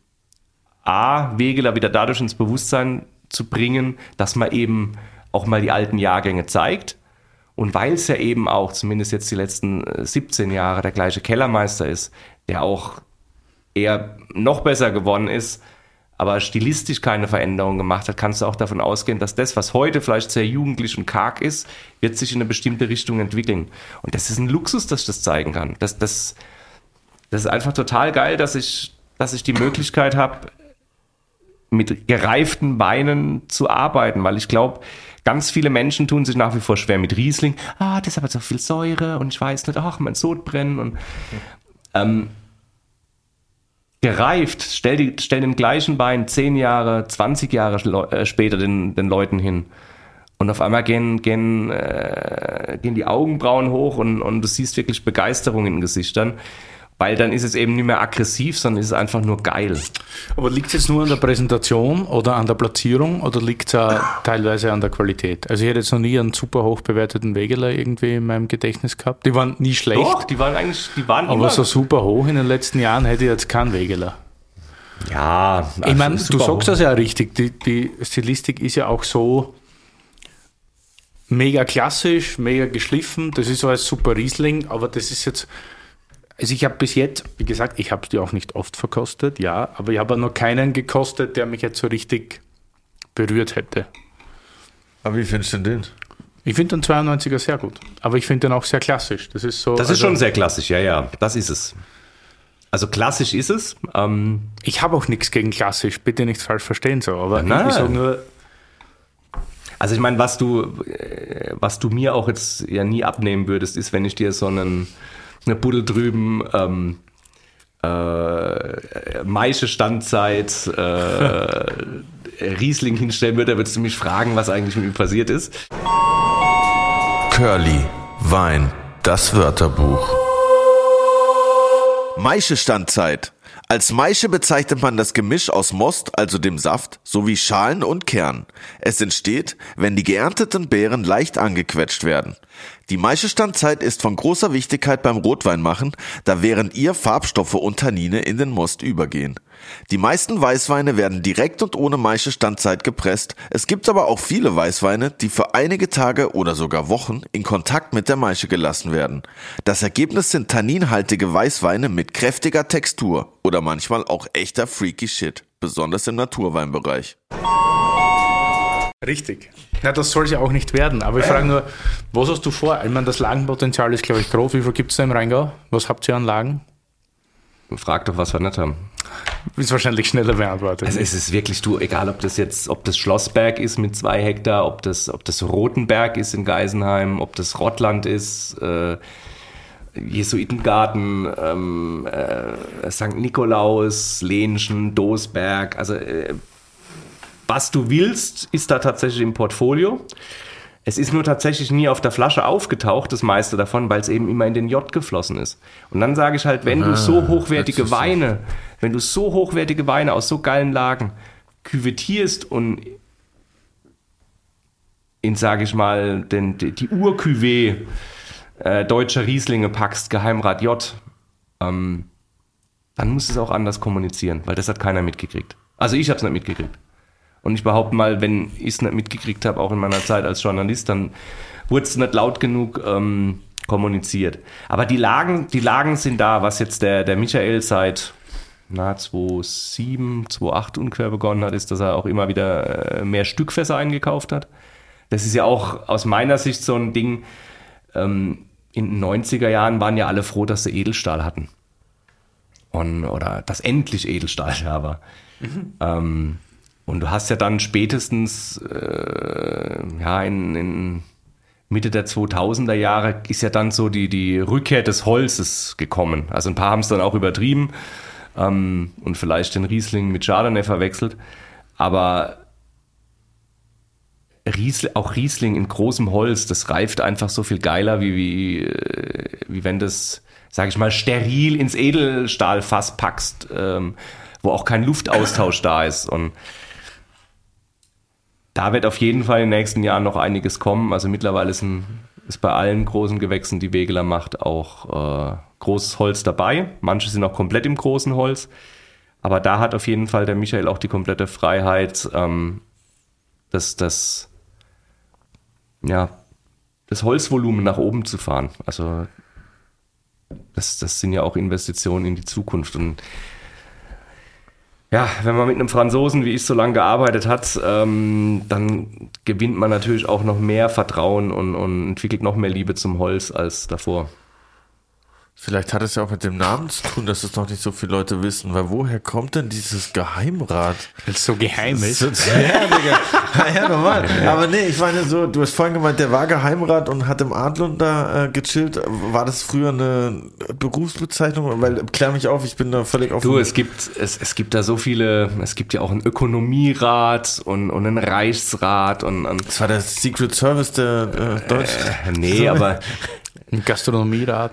A, Wegeler wieder dadurch ins Bewusstsein zu bringen, dass man eben auch mal die alten Jahrgänge zeigt. Und weil es ja eben auch, zumindest jetzt die letzten äh, 17 Jahre, der gleiche Kellermeister ist, der auch eher noch besser geworden ist, aber stilistisch keine Veränderung gemacht hat, kannst du auch davon ausgehen, dass das, was heute vielleicht sehr jugendlich und karg ist, wird sich in eine bestimmte Richtung entwickeln. Und das ist ein Luxus, dass ich das zeigen kann. Das, das, das ist einfach total geil, dass ich, dass ich die Möglichkeit habe, mit gereiften Weinen zu arbeiten, weil ich glaube, ganz viele Menschen tun sich nach wie vor schwer mit Riesling. Ah, das hat so viel Säure und ich weiß nicht, ach, mein Sodbrennen und ähm, gereift, stell, die, stell den gleichen Wein 10 Jahre, 20 Jahre äh, später den, den Leuten hin. Und auf einmal gehen, gehen, äh, gehen die Augenbrauen hoch und, und du siehst wirklich Begeisterung in den Gesichtern. Weil dann ist es eben nicht mehr aggressiv, sondern ist es einfach nur geil. Aber liegt es jetzt nur an der Präsentation oder an der Platzierung oder liegt es auch teilweise an der Qualität? Also ich hätte jetzt noch nie einen super hoch bewerteten Wegeler irgendwie in meinem Gedächtnis gehabt. Die waren nie schlecht, Doch, die waren eigentlich, die waren aber immer, so super hoch in den letzten Jahren hätte ich jetzt keinen Wegeler. ja, Ich meine, du sagst das ja richtig. Die, die Stilistik ist ja auch so mega klassisch, mega geschliffen. Das ist alles super Riesling, aber das ist jetzt. Also ich habe bis jetzt, wie gesagt, ich habe die auch nicht oft verkostet, ja, aber ich habe noch keinen gekostet, der mich jetzt so richtig berührt hätte. Aber wie findest du denn den? Ich finde den 92er sehr gut, aber ich finde den auch sehr klassisch. Das ist so. Das ist also- schon sehr klassisch, ja, ja, das ist es. Also klassisch ist es. Ähm, Ich habe auch nichts gegen klassisch, bitte nicht falsch verstehen so, aber ich, Nein. ich sage nur, Also ich meine, was du, äh, was du mir auch jetzt ja nie abnehmen würdest, ist, wenn ich dir so einen, eine Buddel drüben ähm, äh, Maische Standzeit äh, Riesling hinstellen würde, da würdest du mich fragen, was eigentlich mit ihm passiert ist. Curly, Wein, das Wörterbuch. Maische Standzeit. Als Maische bezeichnet man das Gemisch aus Most, also dem Saft, sowie Schalen und Kern. Es entsteht, wenn die geernteten Beeren leicht angequetscht werden. Die Maischestandzeit ist von großer Wichtigkeit beim Rotweinmachen, da während ihr Farbstoffe und Tannine in den Most übergehen. Die meisten Weißweine werden direkt und ohne Maischestandzeit gepresst. Es gibt aber auch viele Weißweine, die für einige Tage oder sogar Wochen in Kontakt mit der Maische gelassen werden. Das Ergebnis sind tanninhaltige Weißweine mit kräftiger Textur oder manchmal auch echter freaky Shit, besonders im Naturweinbereich. richtig. Na, das soll es ja auch nicht werden, aber ich frage nur, was hast du vor? Ich meine, das Lagenpotenzial ist, glaube ich, groß. Wie viel gibt es da im Rheingau? Was habt ihr an Lagen? Frag doch, was wir nicht haben. Ist wahrscheinlich schneller beantwortet. Also es ist wirklich du, egal ob das jetzt, ob das Schlossberg ist mit zwei Hektar, ob das, ob das Rotenberg ist in Geisenheim, ob das Rottland ist, äh, Jesuitengarten, ähm, äh, St. Nikolaus, Lehnchen, Doosberg, also äh, was du willst, ist da tatsächlich im Portfolio. Es ist nur tatsächlich nie auf der Flasche aufgetaucht, das meiste davon, weil es eben immer in den J geflossen ist. Und dann sage ich halt, wenn du so hochwertige. Weine, wenn du so hochwertige Weine aus so geilen Lagen küvettierst und in, sage ich mal, den, die, die Ur-Cuvée äh, deutscher Rieslinge packst, Geheimrat J, ähm, dann musst du es auch anders kommunizieren, weil das hat keiner mitgekriegt. Also ich habe es nicht mitgekriegt. Und ich behaupte mal, wenn ich es nicht mitgekriegt habe, auch in meiner Zeit als Journalist, dann wurde es nicht laut genug ähm, kommuniziert. Aber die Lagen, die Lagen sind da, was jetzt der, der Michael seit na, 2007, 2008 ungefähr begonnen hat, ist, dass er auch immer wieder äh, mehr Stückfässer eingekauft hat. Das ist ja auch aus meiner Sicht so ein Ding. Ähm, in den 90er Jahren waren ja alle froh, dass sie Edelstahl hatten. Und, oder dass endlich Edelstahl da war. Ähm, und du hast ja dann spätestens äh, ja, in, in Mitte der 2000er Jahre ist ja dann so die, die Rückkehr des Holzes gekommen. Also ein paar haben es dann auch übertrieben ähm, und vielleicht den Riesling mit Chardonnay verwechselt. Aber Riesling, auch Riesling in großem Holz, das reift einfach so viel geiler, wie, wie, äh, wie wenn das, sag ich mal, steril ins Edelstahlfass packst, ähm, wo auch kein Luftaustausch da ist. Und da wird auf jeden Fall in den nächsten Jahren noch einiges kommen. Also mittlerweile ist, ein, ist bei allen großen Gewächsen, die Wegeler macht, auch äh, großes Holz dabei. Manche sind auch komplett im großen Holz. Aber da hat auf jeden Fall der Michael auch die komplette Freiheit, ähm, das, das, ja, das Holzvolumen nach oben zu fahren. Also das, das sind ja auch Investitionen in die Zukunft. Und ja, wenn man mit einem Franzosen wie ich so lange gearbeitet hat, ähm, dann gewinnt man natürlich auch noch mehr Vertrauen und, und entwickelt noch mehr Liebe zum Holz als davor. Vielleicht hat es ja auch mit dem Namen zu tun, dass es noch nicht so viele Leute wissen, weil woher kommt denn dieses Geheimrat? Weil es so geheim ist. Ja, Digga. Ja, ja, normal. Aber nee, ich meine so, du hast vorhin gemeint, der war Geheimrat und hat im Adlund da äh, gechillt. War das früher eine Berufsbezeichnung? Weil, klär mich auf, ich bin da völlig offen. Du, es gibt, es, es gibt da so viele, es gibt ja auch einen Ökonomierat und, und einen Reichsrat und, und das war der Secret Service der äh, Deutschen. äh, nee, aber Gastronomierat.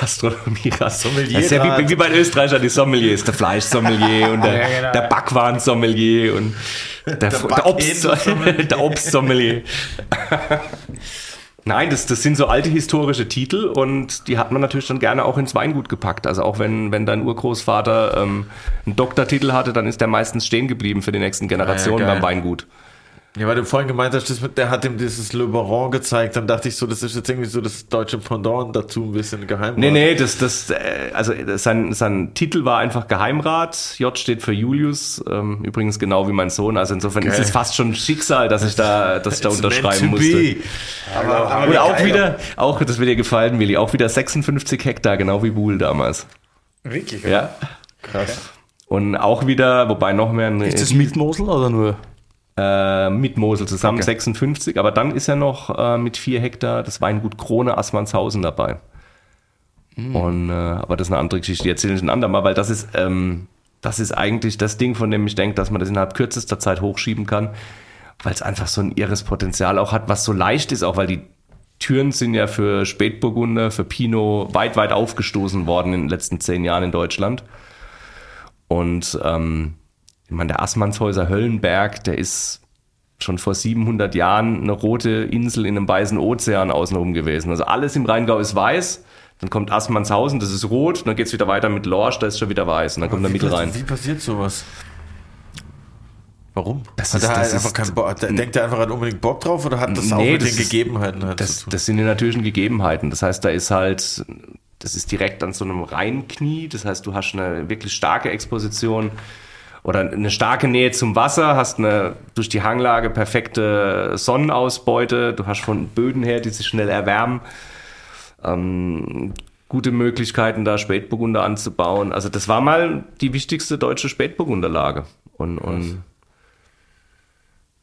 Gastronomierat. Das ist ja wie, wie bei den Österreichern die Sommeliers, der Fleischsommelier und der, Ja, genau. der Backwarensommelier und der, der, Obst, der Obstsommelier. Nein, das, das sind so alte historische Titel und die hat man natürlich dann gerne auch ins Weingut gepackt. Also auch wenn, wenn dein Urgroßvater ähm, einen Doktortitel hatte, dann ist der meistens stehen geblieben für die nächsten Generationen geil. beim Weingut. Ja, weil du vorhin gemeint hast, der hat ihm dieses Le Baron gezeigt, dann dachte ich so, das ist jetzt irgendwie so das deutsche Pendant dazu, ein bisschen Geheimrat. Nee, nee, das, das, äh, also sein, sein Titel war einfach Geheimrat. J steht für Julius, ähm, übrigens genau wie mein Sohn. Also insofern ist Geil. es fast schon Schicksal, dass ich da, dass ich da unterschreiben musste. be. Aber, aber Und auch wieder, auch, das wird dir gefallen, Willi, auch wieder 56 Hektar, genau wie Buhl damals. Wirklich? Ja. Krass. Und auch wieder, wobei noch mehr ein Ist das mit Mosel oder nur? Äh, mit Mosel zusammen Okay. 56, aber dann ist ja noch äh, mit vier Hektar das Weingut Krone Assmannshausen dabei. Und, äh, aber das ist eine andere Geschichte, die erzähle ich ein andermal, weil das ist, ähm, das ist eigentlich das Ding, von dem ich denke, dass man das innerhalb kürzester Zeit hochschieben kann, weil es einfach so ein irres Potenzial auch hat, was so leicht ist, auch weil die Türen sind ja für Spätburgunder, für Pinot weit, weit aufgestoßen worden in den letzten zehn Jahren in Deutschland. Und ähm, ich meine, der Assmannshäuser Höllenberg, der ist schon vor 700 Jahren eine rote Insel in einem weißen Ozean außenrum gewesen. Also alles im Rheingau ist weiß, dann kommt Assmannshausen, das ist rot, dann geht's wieder weiter mit Lorsch, da ist schon wieder weiß und dann kommt der wie, Mittel pass- rein. Wie passiert sowas? Warum? Das hat ist- er halt einfach keinen Bock, denkt er einfach hat unbedingt Bock drauf oder hat das auch Nee, mit das den ist- Gegebenheiten halt Das, zu tun? das sind die natürlichen Gegebenheiten. Das heißt, da ist halt, das ist direkt an so einem Rheinknie. Das heißt, du hast eine wirklich starke Exposition oder eine starke Nähe zum Wasser, hast eine durch die Hanglage perfekte Sonnenausbeute. Du hast von Böden her, die sich schnell erwärmen. Ähm, gute Möglichkeiten, da Spätburgunder anzubauen. Also das war mal die wichtigste deutsche Spätburgunderlage. Und, und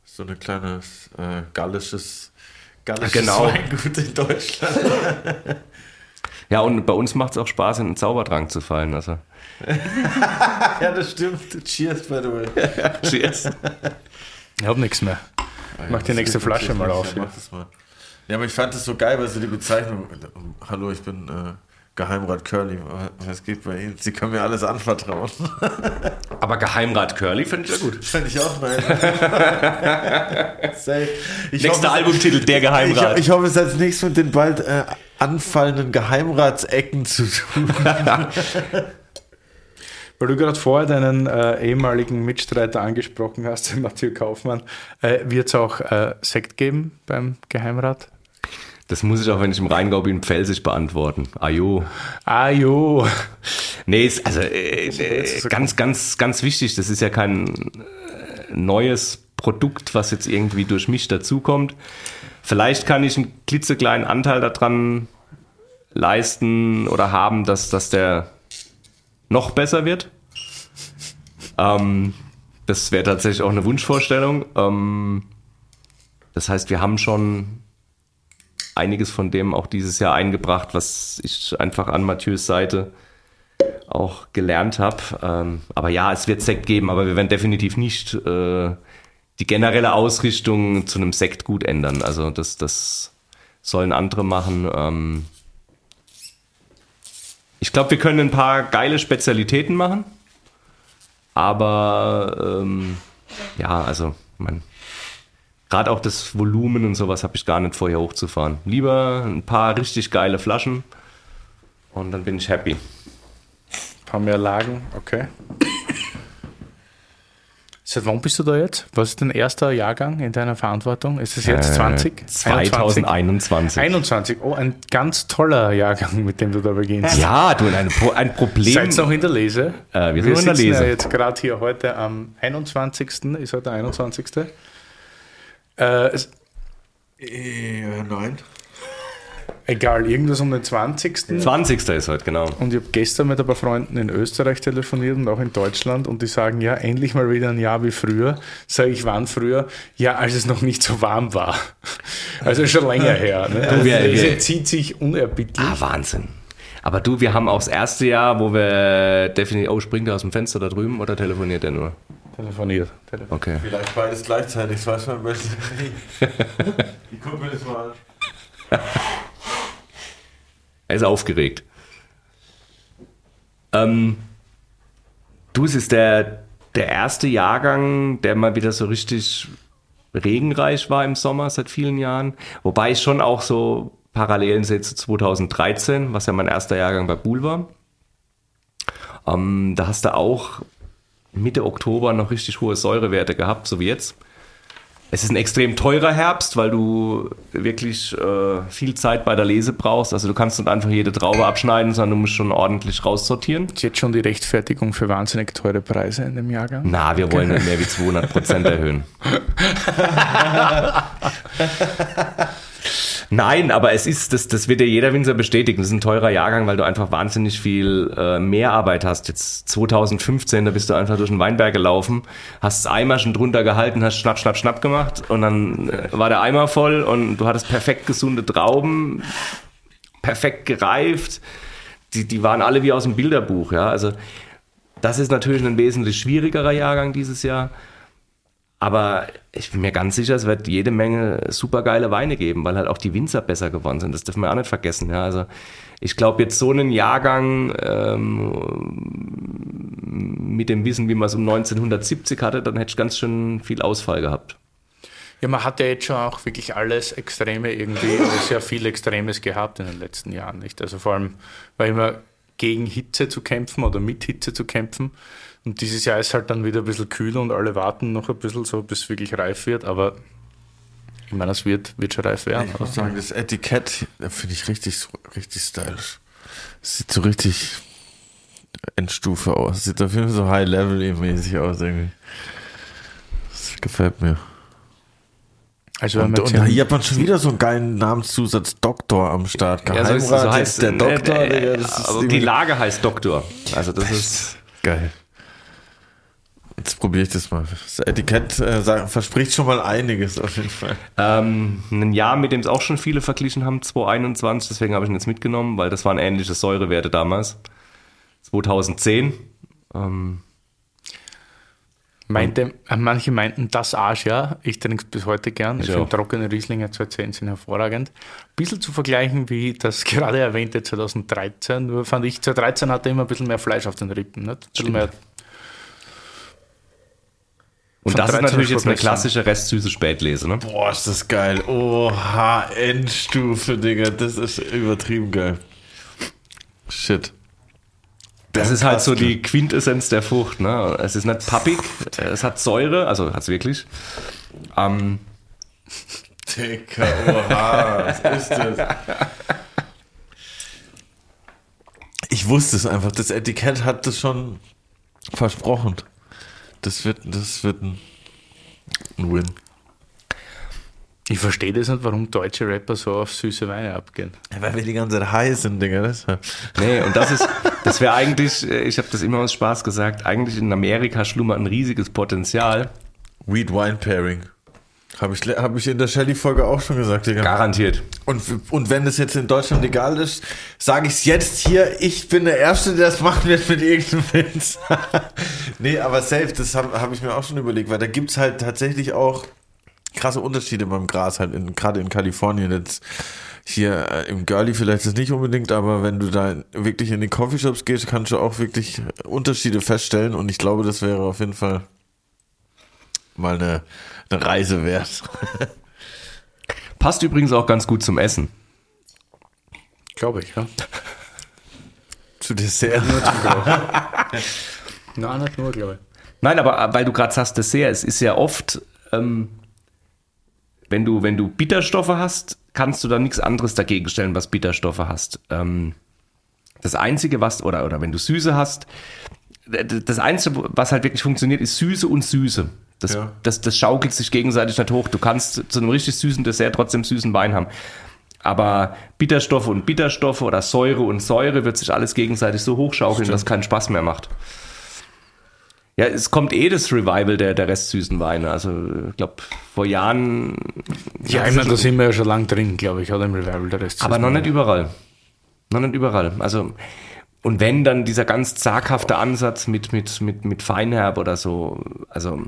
so ein kleines äh, gallisches, gallisches Genau. Weingut in Deutschland. ja, und bei uns macht es auch Spaß, in den Zaubertrank zu fallen. Also ja, das stimmt. Cheers, by the way. cheers. Ich hab nichts mehr. Mach die nächste Flasche mal auf. Ja, mach das mal. Ja, aber ich fand das so geil, weil so die Bezeichnung, hallo, ich bin äh, Geheimrat Curly, was geht bei Ihnen? Sie können mir alles anvertrauen. Aber Geheimrat Curly finde ich ja gut. Fände ich auch nice. Ich Nächster Albumtitel, Der Geheimrat. Ich, ich hoffe, es hat nichts mit den bald äh, anfallenden Geheimratsecken zu tun. Weil du gerade vorher deinen äh, ehemaligen Mitstreiter angesprochen hast, den Mathieu Kaufmann, äh, wird es auch äh, Sekt geben beim Geheimrat? Das muss ich auch, wenn ich im Rheingau bin, pfälzisch beantworten. Ajo. Ah jo, Nee, ist, also äh, äh, ganz, ganz, ganz wichtig. Das ist ja kein äh, neues Produkt, was jetzt irgendwie durch mich dazukommt. Vielleicht kann ich einen klitzekleinen Anteil daran leisten oder haben, dass, dass der noch besser wird. Ähm, das wäre tatsächlich auch eine Wunschvorstellung. Ähm, das heißt, wir haben schon einiges von dem auch dieses Jahr eingebracht, was ich einfach an Mathieu's Seite auch gelernt habe. Ähm, aber ja, es wird Sekt geben, aber wir werden definitiv nicht äh, die generelle Ausrichtung zu einem Sekt gut ändern. Also das, das sollen andere machen. Ähm, ich glaube, wir können ein paar geile Spezialitäten machen. Aber ähm, ja, also man, gerade auch das Volumen und sowas habe ich gar nicht vorher hochzufahren. Lieber ein paar richtig geile Flaschen und dann bin ich happy. ein paar mehr Lagen, okay. Seit wann bist du da jetzt? Was ist dein erster Jahrgang in deiner Verantwortung? Ist es jetzt 20? Äh, 2021. 21. Oh, ein ganz toller Jahrgang, mit dem du da beginnst. Ja, du, ein, Pro- ein Problem. Seid noch in der Lese? Äh, wir sind noch in der Lese. Ja jetzt gerade hier heute am 21. Ist heute der 21. Äh, es- äh, nein. Egal, irgendwas um den 20. 20. ist heute, genau. Und ich habe gestern mit ein paar Freunden in Österreich telefoniert und auch in Deutschland und die sagen, ja, endlich mal wieder ein Jahr wie früher. Sage ich, wann früher? Ja, als es noch nicht so warm war. Also schon länger her. Ne? Also wir- zieht sich unerbittlich. Ah, Wahnsinn. Aber du, wir haben auch das erste Jahr, wo wir definitiv. Oh, springt er aus dem Fenster da drüben oder telefoniert er nur? Telefoniert. Telefoniert. Okay. Vielleicht beides gleichzeitig, das weiß man besser nicht. Ich guck mir das mal an. Er ist aufgeregt. Ähm, du, es ist der, der erste Jahrgang, der mal wieder so richtig regenreich war im Sommer seit vielen Jahren. Wobei ich schon auch so Parallelen sehe zu 2013, was ja mein erster Jahrgang bei Buhl war. Ähm, da hast du auch Mitte Oktober noch richtig hohe Säurewerte gehabt, so wie jetzt. Es ist ein extrem teurer Herbst, weil du wirklich äh, viel Zeit bei der Lese brauchst. Also du kannst nicht einfach jede Traube abschneiden, sondern du musst schon ordentlich raussortieren. Ist jetzt schon die Rechtfertigung für wahnsinnig teure Preise in dem Jahrgang? Na, wir wollen nicht mehr wie 200 Prozent erhöhen. Nein, aber es ist, das, das wird dir jeder Winzer bestätigen. Das ist ein teurer Jahrgang, weil du einfach wahnsinnig viel äh, Mehrarbeit hast. Jetzt 2015, da bist du einfach durch den Weinberg gelaufen, hast das Eimer schon drunter gehalten, hast schnapp, schnapp, schnapp gemacht und dann äh, war der Eimer voll und du hattest perfekt gesunde Trauben, perfekt gereift. Die, die waren alle wie aus dem Bilderbuch, ja. Also das ist natürlich ein wesentlich schwierigerer Jahrgang dieses Jahr. Aber ich bin mir ganz sicher, es wird jede Menge supergeile Weine geben, weil halt auch die Winzer besser geworden sind. Das dürfen wir auch nicht vergessen. Ja. Also ich glaube, jetzt so einen Jahrgang ähm, mit dem Wissen, wie man es um 1970 hatte, dann hätte ich ganz schön viel Ausfall gehabt. Ja, man hat ja jetzt schon auch wirklich alles Extreme irgendwie, oder sehr viel Extremes gehabt in den letzten Jahren. Nicht? Also vor allem war immer gegen Hitze zu kämpfen oder mit Hitze zu kämpfen. Und dieses Jahr ist halt dann wieder ein bisschen kühl und alle warten noch ein bisschen so, bis es wirklich reif wird. Aber ich meine, es wird, wird schon reif werden. Ich muss sagen, das Etikett finde ich richtig, richtig stylisch. Sieht so richtig Endstufe aus. Sieht auf jeden Fall so High-Level-mäßig aus irgendwie. Das gefällt mir. Also und, und hier hat man schon wieder so einen geilen Namenszusatz Doktor am Start. Geheimrat ja, so, so heißt der Doktor. Äh, äh, aber die Lage heißt Doktor. Also das ist geil. Jetzt probiere ich das mal. Das Etikett äh, verspricht schon mal einiges auf jeden Fall. Ähm, ein Jahr, mit dem es auch schon viele verglichen haben, 2021, deswegen habe ich ihn jetzt mitgenommen, weil das waren ähnliche Säurewerte damals. 2010. Ähm, Meinte, äh, manche meinten das Arschjahr. Ich trinke es bis heute gern. Ich ja. finde trockene Rieslinger 2010 sind hervorragend. Ein bisschen zu vergleichen wie das gerade erwähnte 2013. Nur fand ich, 2013 hatte immer ein bisschen mehr Fleisch auf den Rippen. Nicht? Ein bisschen mehr und das ist natürlich jetzt eine klassische restsüße Spätlese, ne? Boah, ist das geil. Oha, Endstufe, Digga. Das ist übertrieben geil. Shit. Das ist halt so die Quintessenz der Frucht, ne? Es ist nicht pappig, es hat Säure, also hat es wirklich. Ähm, Digga, oha, was ist das? Ich wusste es einfach, das Etikett hat das schon versprochen. Das wird, das wird ein, ein Win. Ich verstehe das nicht, warum deutsche Rapper so auf süße Weine abgehen. Weil wir die ganze Zeit high sind, Digga. Das nee, und das ist, das wäre eigentlich, ich habe das immer aus Spaß gesagt, eigentlich in Amerika schlummert ein riesiges Potenzial. Weed Wine Pairing. Habe ich, hab ich in der Shelly-Folge auch schon gesagt, Digga. Garantiert. Und, und wenn das jetzt in Deutschland egal ist, sage ich es jetzt hier, ich bin der Erste, der das machen wird mit irgendeinem Witz. nee, aber safe, das habe hab ich mir auch schon überlegt, weil da gibt es halt tatsächlich auch krasse Unterschiede beim Gras, halt gerade in Kalifornien. Jetzt hier äh, im Girlie vielleicht ist nicht unbedingt, aber wenn du da wirklich in die Coffeeshops gehst, kannst du auch wirklich Unterschiede feststellen und ich glaube, das wäre auf jeden Fall mal eine eine Reise wert. Passt übrigens auch ganz gut zum Essen. Glaube ich, ja. Zu Dessert. Nein, nicht nur, glaube ich. Nein, aber äh, weil du gerade sagst Dessert, es ist ja oft, ähm, wenn, du, wenn du Bitterstoffe hast, kannst du da nichts anderes dagegen stellen, was Bitterstoffe hast. Ähm, das Einzige, was, oder, oder wenn du Süße hast, das Einzige, was halt wirklich funktioniert, ist Süße und Süße. Das, ja. das, das schaukelt sich gegenseitig nicht hoch. Du kannst zu einem richtig süßen Dessert trotzdem süßen Wein haben. Aber Bitterstoffe und Bitterstoffe oder Säure und Säure wird sich alles gegenseitig so hochschaukeln, Stimmt. dass es keinen Spaß mehr macht. Ja, es kommt eh das Revival der, der restsüßen Weine. Also, ich glaube, vor Jahren. Ja, ich meine, da sind wir ja schon lang drin, glaube ich, oder im Revival der restsüßen Aber noch nicht überall. Noch nicht überall. Also, und wenn dann dieser ganz zaghafte Ansatz mit, mit, mit, mit Feinherb oder so, also,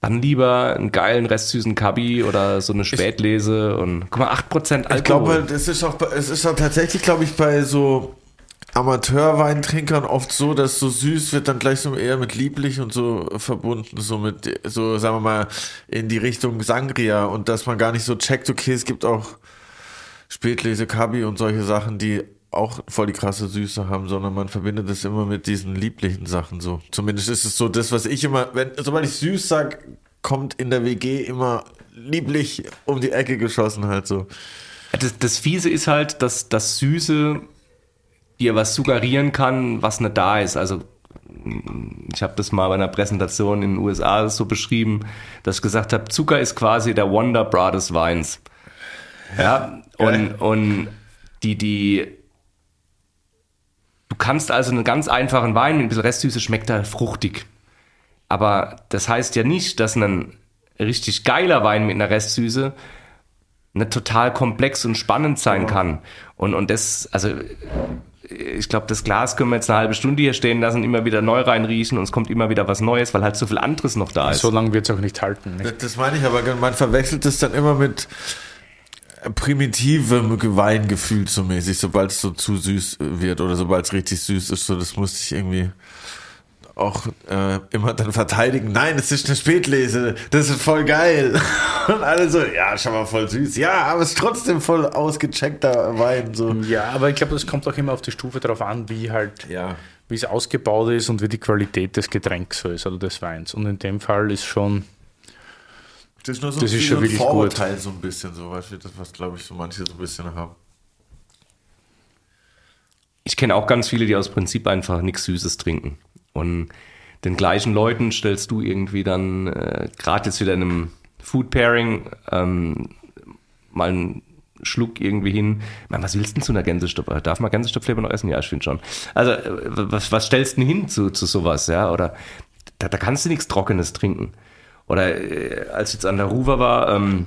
dann lieber einen geilen restsüßen Kabi oder so eine Spätlese und guck mal, 8% Alkohol. Ich glaube, es ist auch, es ist auch tatsächlich, glaube ich, bei so Amateurweintrinkern oft so, dass so süß wird dann gleich so eher mit lieblich und so verbunden, so mit, so sagen wir mal, in die Richtung Sangria und dass man gar nicht so checkt, okay, es gibt auch Spätlese, Kabi und solche Sachen, die auch voll die krasse Süße haben, sondern man verbindet es immer mit diesen lieblichen Sachen so. Zumindest ist es so das, was ich immer, wenn, sobald ich süß sag, kommt in der WG immer lieblich um die Ecke geschossen halt so. Das, das Fiese ist halt, dass das Süße dir was suggerieren kann, was nicht da ist. Also ich habe das mal bei einer Präsentation in den USA so beschrieben, dass ich gesagt habe, Zucker ist quasi der Wonder Bra des Weins. Ja, und, und die, die, du kannst also einen ganz einfachen Wein mit ein bisschen Restsüße schmeckt er fruchtig. Aber das heißt ja nicht, dass ein richtig geiler Wein mit einer Restsüße nicht total komplex und spannend sein kann. Und, und das, also ich glaube, das Glas können wir jetzt eine halbe Stunde hier stehen lassen, immer wieder neu reinriechen und es kommt immer wieder was Neues, weil halt so viel anderes noch da ist. So lange wird es auch nicht halten. Nicht? Das meine ich, aber man verwechselt es dann immer mit primitivem Weingefühl so mäßig, sobald es so zu süß wird oder sobald es richtig süß ist. So, das musste ich irgendwie auch äh, immer dann verteidigen. Nein, es ist eine Spätlese, das ist voll geil. Und alle so, ja, schon mal voll süß. Ja, aber es ist trotzdem voll ausgecheckter Wein. So. Ja, aber ich glaube, das kommt auch immer auf die Stufe drauf an, wie halt, Ja. wie es ausgebaut ist und wie die Qualität des Getränks so ist oder des Weins. Und in dem Fall ist schon, Das ist nur so Das ist wie schon ein wirklich gut. Vorurteil so ein bisschen, so weißt du, das was glaube ich so manche so ein bisschen haben. Ich kenne auch ganz viele, die aus Prinzip einfach nichts Süßes trinken. Und den gleichen Leuten stellst du irgendwie dann, äh, gerade jetzt wieder in einem Food Pairing, ähm, mal einen Schluck irgendwie hin. Meine, was willst du denn zu einer Gänsestopf? Darf man Gänsestopfleber noch essen? Ja, ich finde schon. Also, äh, was, was stellst du denn hin zu, zu sowas, ja? Oder da, da kannst du nichts Trockenes trinken. Oder äh, als ich jetzt an der Ruwer war, ähm,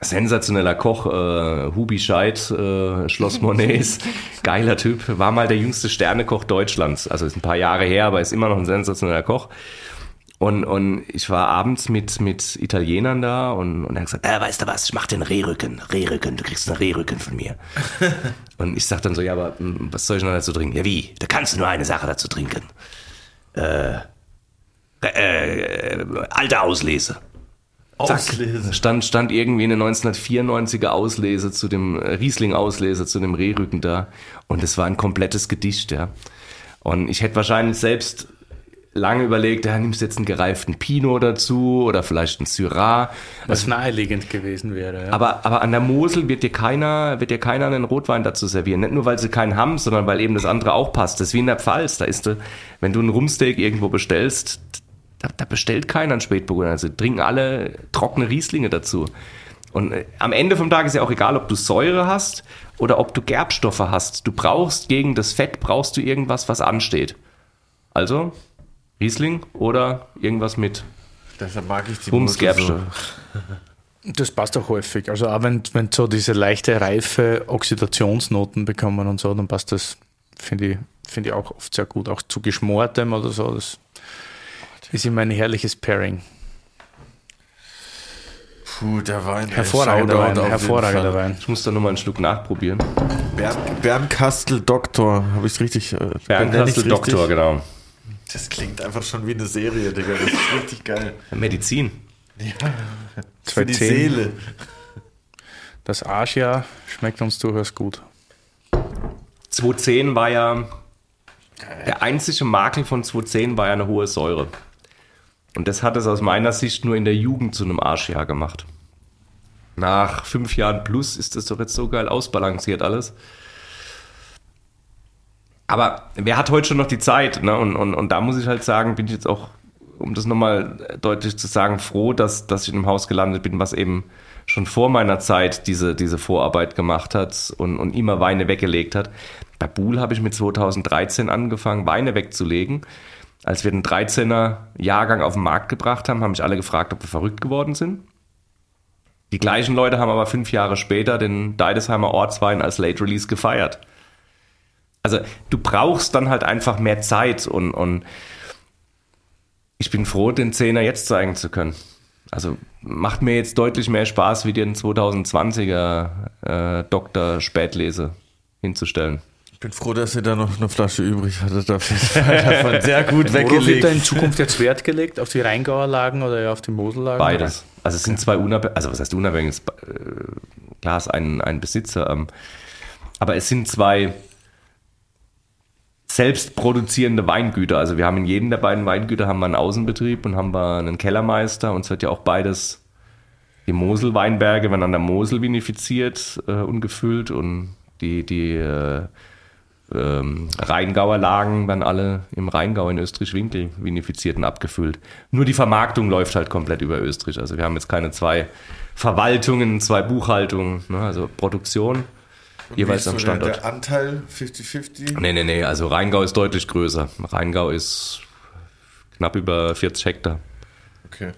sensationeller Koch, äh, Hubi Scheid, äh, Schloss Monets, geiler Typ, war mal der jüngste Sternekoch Deutschlands. Also ist ein paar Jahre her, aber ist immer noch ein sensationeller Koch. Und, und ich war abends mit, mit Italienern da und, und er hat gesagt, äh, weißt du was, ich mach den Rehrücken, Rehrücken, du kriegst einen Rehrücken von mir. und ich sag dann so, ja, aber hm, was soll ich noch dazu trinken? Ja, wie? Da kannst du nur eine Sache dazu trinken. Äh, äh, alte Auslese. Zack. Stand, stand irgendwie eine 1994er Auslese zu dem äh, Riesling-Auslese zu dem Rehrücken da. Und es war ein komplettes Gedicht, ja. Und ich hätte wahrscheinlich selbst lange überlegt, ja, nimmst du jetzt einen gereiften Pinot dazu oder vielleicht einen Syrah. was naheliegend gewesen wäre. Ja. Aber, aber an der Mosel wird dir keiner, wird dir keiner einen Rotwein dazu servieren. Nicht nur, weil sie keinen haben, sondern weil eben das andere auch passt. Das ist wie in der Pfalz. Da ist, du, wenn du einen Rumsteak irgendwo bestellst, da, da bestellt keiner einen Spätburgunder. Also trinken alle trockene Rieslinge dazu. Und äh, am Ende vom Tag ist ja auch egal, ob du Säure hast oder ob du Gerbstoffe hast. Du brauchst gegen das Fett brauchst du irgendwas, was ansteht. Also Riesling oder irgendwas mit Deshalb mag ich die Bums Mosel Gerbstoff. Das passt auch häufig. Also auch wenn, wenn so diese leichte reife Oxidationsnoten bekommen und so, dann passt das, finde ich, finde ich auch oft sehr gut. Auch zu geschmortem oder so. Das ist immer ein herrliches Pairing. Puh, der Wein. Hervorragender Wein. Hervorragender. Wein. Ich muss da nochmal einen Schluck nachprobieren. Bernd, Bernkastel Doktor, habe ich richtig. Äh, Bernkastel Doktor, richtig? genau. Das klingt einfach schon wie eine Serie, Digga. Das ist richtig geil. Medizin. Für die 210. Seele. Das Asia schmeckt uns durchaus gut. 210 war ja, der einzige Makel von 210 war ja eine hohe Säure. Und das hat es aus meiner Sicht nur in der Jugend zu einem Arschjahr gemacht. Nach fünf Jahren plus ist das doch jetzt so geil ausbalanciert alles. Aber wer hat heute schon noch die Zeit? Ne? Und, und, und da muss ich halt sagen, bin ich jetzt auch, um das nochmal deutlich zu sagen, froh, dass, dass ich in einem Haus gelandet bin, was eben schon vor meiner Zeit diese, diese Vorarbeit gemacht hat und, und immer Weine weggelegt hat. Bei Buhl habe ich mit 2013 angefangen, Weine wegzulegen. Als wir den 13er Jahrgang auf den Markt gebracht haben, haben mich alle gefragt, ob wir verrückt geworden sind. Die gleichen Leute haben aber fünf Jahre später den Deidesheimer Ortswein als Late Release gefeiert. Also du brauchst dann halt einfach mehr Zeit und, und ich bin froh, den Zehner jetzt zeigen zu können. Also macht mir jetzt deutlich mehr Spaß, wie den 2020er äh, Dr. Spätlese hinzustellen. Ich bin froh, dass ihr da noch eine Flasche übrig hattet. Fall davon sehr gut Worauf wird da weggelegt. in Zukunft jetzt Wert gelegt? Auf die Rheingauer Lagen oder auf die Mosellagen? Beides. Also es sind zwei unabhängige, also was heißt unabhängiges, äh, klar ist ein, ein Besitzer, ähm, aber es sind zwei selbst produzierende Weingüter. Also wir haben in jedem der beiden Weingüter haben wir einen Außenbetrieb und haben wir einen Kellermeister und es wird ja auch beides, die Mosel-Weinberge werden an der Mosel vinifiziert äh, und gefüllt und die, die äh, ähm, Rheingauer Lagen werden alle im Rheingau in Österreich-Winkel vinifiziert und abgefüllt. Nur die Vermarktung läuft halt komplett über Österreich. Also wir haben jetzt keine zwei Verwaltungen, zwei Buchhaltungen, ne? also Produktion jeweils am Standort. Der, der Anteil 50-50? Nee, nee, nee, also Rheingau ist deutlich größer. Rheingau ist knapp über 40 Hektar. Okay.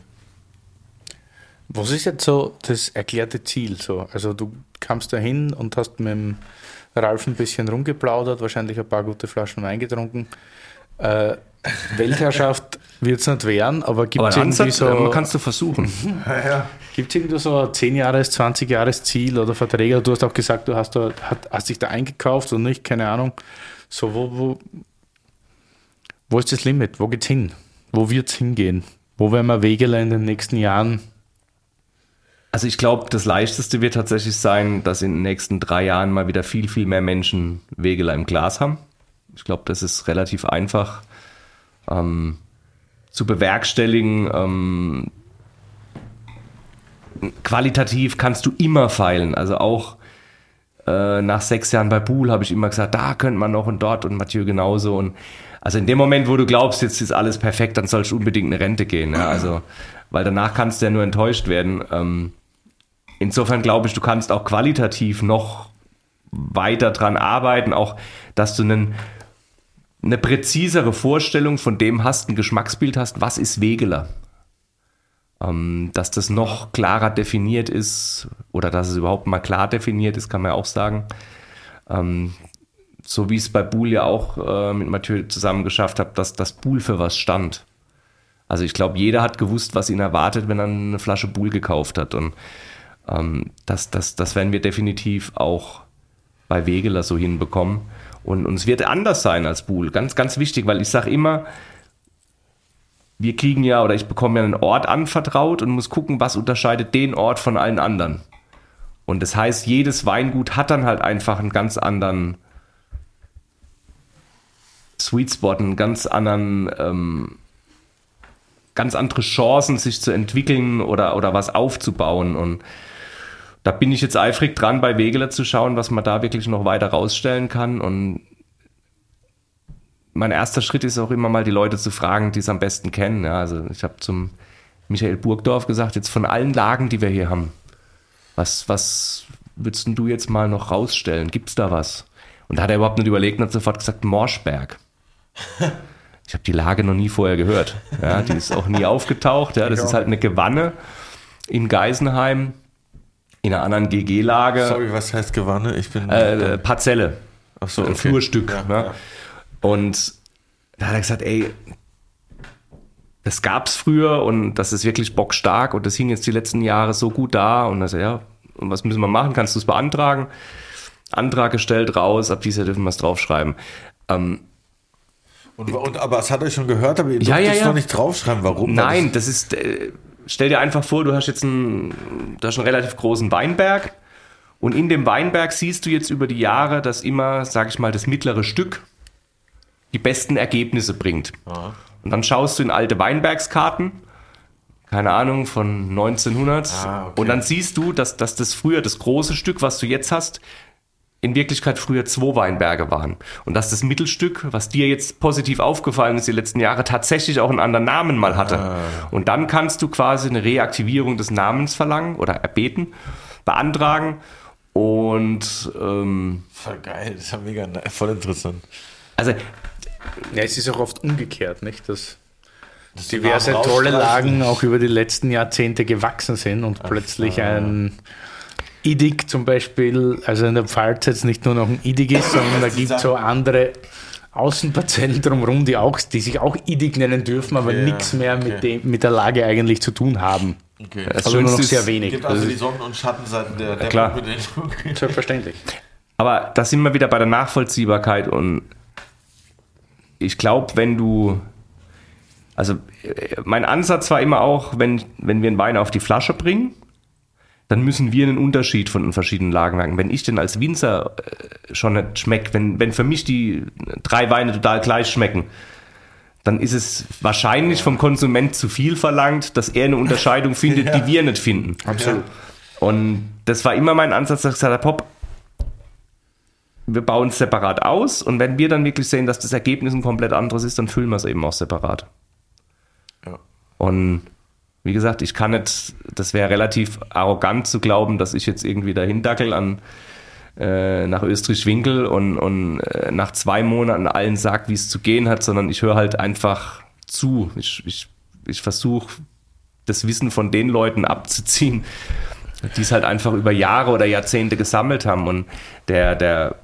Was ist jetzt so das erklärte Ziel? So? Also du kamst da hin und hast mit dem Ralf ein bisschen rumgeplaudert, wahrscheinlich ein paar gute Flaschen Wein getrunken. Äh, Weltherrschaft wird es nicht werden, aber gibt es irgendwie so. Man kannst du versuchen. ja, ja. Gibt es irgendwie so ein 10-Jahres-, 20-Jahres-Ziel oder Verträge? Du hast auch gesagt, du hast, da, hast dich da eingekauft oder nicht, keine Ahnung. So, wo, wo, wo ist das Limit? Wo geht's hin? Wo wird es hingehen? Wo werden wir Wegeler in den nächsten Jahren also ich glaube, das Leichteste wird tatsächlich sein, dass in den nächsten drei Jahren mal wieder viel, viel mehr Menschen Wegeler im Glas haben. Ich glaube, das ist relativ einfach ähm, zu bewerkstelligen. Ähm, qualitativ kannst du immer feilen. Also auch äh, nach sechs Jahren bei Pool habe ich immer gesagt, da könnte man noch und dort und Mathieu genauso. Und also in dem Moment, wo du glaubst, jetzt ist alles perfekt, dann sollst du unbedingt eine Rente gehen. Ja? Also, weil danach kannst du ja nur enttäuscht werden. Ähm, insofern glaube ich, du kannst auch qualitativ noch weiter dran arbeiten, auch dass du einen, eine präzisere Vorstellung von dem hast, ein Geschmacksbild hast, was ist Wegeler. Ähm, dass das noch klarer definiert ist oder dass es überhaupt mal klar definiert ist, kann man ja auch sagen. Ähm, so wie es bei Buhl ja auch äh, mit Mathieu zusammen geschafft hat, dass das Buhl für was stand. Also ich glaube, jeder hat gewusst, was ihn erwartet, wenn er eine Flasche Buhl gekauft hat. Und ähm, das, das, das werden wir definitiv auch bei Wegeler so hinbekommen. Und, und es wird anders sein als Buhl. Ganz, ganz wichtig, weil ich sage immer, wir kriegen ja oder ich bekomme ja einen Ort anvertraut und muss gucken, was unterscheidet den Ort von allen anderen. Und das heißt, jedes Weingut hat dann halt einfach einen ganz anderen Sweet Spot, einen ganz anderen, ähm, ganz andere Chancen, sich zu entwickeln oder, oder was aufzubauen. Und da bin ich jetzt eifrig dran, bei Wegeler zu schauen, was man da wirklich noch weiter rausstellen kann. Und mein erster Schritt ist auch immer mal die Leute zu fragen, die es am besten kennen. Ja, also ich habe zum Michael Burgdorf gesagt, jetzt von allen Lagen, die wir hier haben, was, was würdest du jetzt mal noch rausstellen? Gibt es da was? Und da hat er überhaupt nicht überlegt und hat sofort gesagt, Morschberg. Ich habe die Lage noch nie vorher gehört. Ja, die ist auch nie aufgetaucht. Ja, das ist halt eine Gewanne in Geisenheim in einer anderen GG-Lage. Sorry, was heißt Gewanne? Ich bin. Äh, Parzelle. Ach so, ein okay. Flurstück. Ja, ne? ja. Und da hat er gesagt, ey, das gab's früher und das ist wirklich bockstark und das hing jetzt die letzten Jahre so gut da. Und er sagt, ja, und was müssen wir machen? Kannst du es beantragen? Antrag gestellt, raus, ab dieser dürfen wir es draufschreiben. Ähm, Und, und, aber es hat euch schon gehört, aber ihr Ja, durftet ja, es ja. noch nicht draufschreiben. Warum? Nein, das ist. Äh, stell dir einfach vor, du hast jetzt einen, du hast einen relativ großen Weinberg und in dem Weinberg siehst du jetzt über die Jahre, dass immer, sag ich mal, das mittlere Stück die besten Ergebnisse bringt. Und dann schaust du in alte Weinbergskarten, keine Ahnung, von 1900, Ah, okay. und dann siehst du, dass, dass das früher das große Stück, was du jetzt hast, in Wirklichkeit früher zwei Weinberge waren. Und dass das Mittelstück, was dir jetzt positiv aufgefallen ist die letzten Jahre, tatsächlich auch einen anderen Namen mal hatte. Ah. Und dann kannst du quasi eine Reaktivierung des Namens verlangen oder erbeten, beantragen. Und ähm, Voll geil, das ist ja mega ne- voll interessant. also Ja, es ist auch oft umgekehrt, nicht? Dass die diverse tolle. Lagen auch über die letzten Jahrzehnte gewachsen sind und plötzlich ein Idig zum Beispiel, also in der Pfalz jetzt nicht nur noch ein Idig ist, sondern da gibt es so andere Außenparzellen drumherum, die, auch, die sich auch Idig nennen dürfen, aber Ja, nichts mehr okay. mit, dem, mit der Lage eigentlich zu tun haben. Okay. das Also nur noch sehr wenig. gibt also die Sonnen- und Schattenseiten der, der klar. Okay. Selbstverständlich. Aber da sind wir wieder bei der Nachvollziehbarkeit und ich glaube, wenn du, also äh, mein Ansatz war immer auch, wenn, wenn wir einen Wein auf die Flasche bringen, dann müssen wir einen Unterschied von den verschiedenen Lagen merken. Wenn ich den als Winzer äh, schon nicht schmecke, wenn, wenn für mich die drei Weine total gleich schmecken, dann ist es wahrscheinlich vom Konsument zu viel verlangt, dass er eine Unterscheidung findet, die wir nicht finden. Absolut. Und das war immer mein Ansatz, dass ich gesagt habe, Pop, wir bauen es separat aus und wenn wir dann wirklich sehen, dass das Ergebnis ein komplett anderes ist, dann füllen wir es eben auch separat. Ja. Und wie gesagt, ich kann nicht, das wäre relativ arrogant zu glauben, dass ich jetzt irgendwie dahin dackel an äh, nach Österreich-Winkel und, und äh, nach zwei Monaten allen sagt, wie es zu gehen hat, sondern ich höre halt einfach zu. Ich, ich, ich versuche das Wissen von den Leuten abzuziehen, die es halt einfach über Jahre oder Jahrzehnte gesammelt haben. Und der, der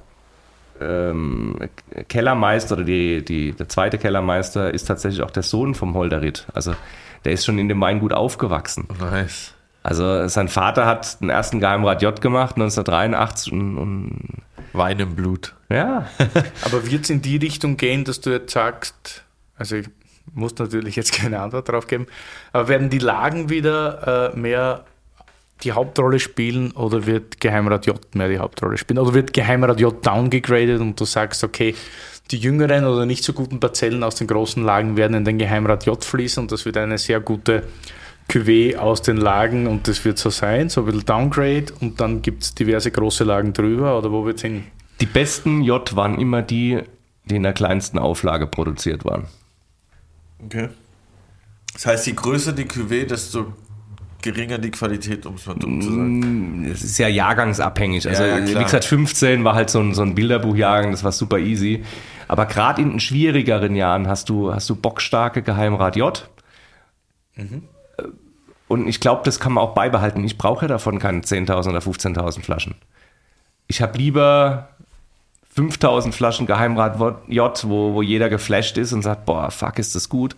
ähm, Kellermeister oder die, die, der zweite Kellermeister ist tatsächlich auch der Sohn vom Holderit. Also der ist schon in dem Weingut aufgewachsen. Nice. Also sein Vater hat den ersten Geheimrat J gemacht 1983 und, und Wein im Blut. ja, Aber wird es in die Richtung gehen, dass du jetzt sagst, also ich muss natürlich jetzt keine Antwort drauf geben, aber werden die Lagen wieder äh, mehr die Hauptrolle spielen oder wird Geheimrat J mehr die Hauptrolle spielen? Oder wird Geheimrat J downgegradet und du sagst, okay, die jüngeren oder nicht so guten Parzellen aus den großen Lagen werden in den Geheimrat J fließen und das wird eine sehr gute Cuvée aus den Lagen und das wird so sein, so ein bisschen Downgrade und dann gibt es diverse große Lagen drüber oder wo wird es hin? die besten J waren immer die, die in der kleinsten Auflage produziert waren. Okay. Das heißt, je größer die Cuvée, desto geringer die Qualität, um es mal dumm zu sagen. Es ist ja jahrgangsabhängig. Also, Ja, wie gesagt, 15 war halt so ein, so ein Bilderbuchjahrgang, das war super easy. Aber gerade in den schwierigeren Jahren hast du, hast du bockstarke Geheimrat J. Und ich glaube, das kann man auch beibehalten. Ich brauche ja davon keine 10.000 oder 15.000 Flaschen. Ich habe lieber 5.000 Flaschen Geheimrat J, wo, wo jeder geflasht ist und sagt, boah, fuck, ist das gut.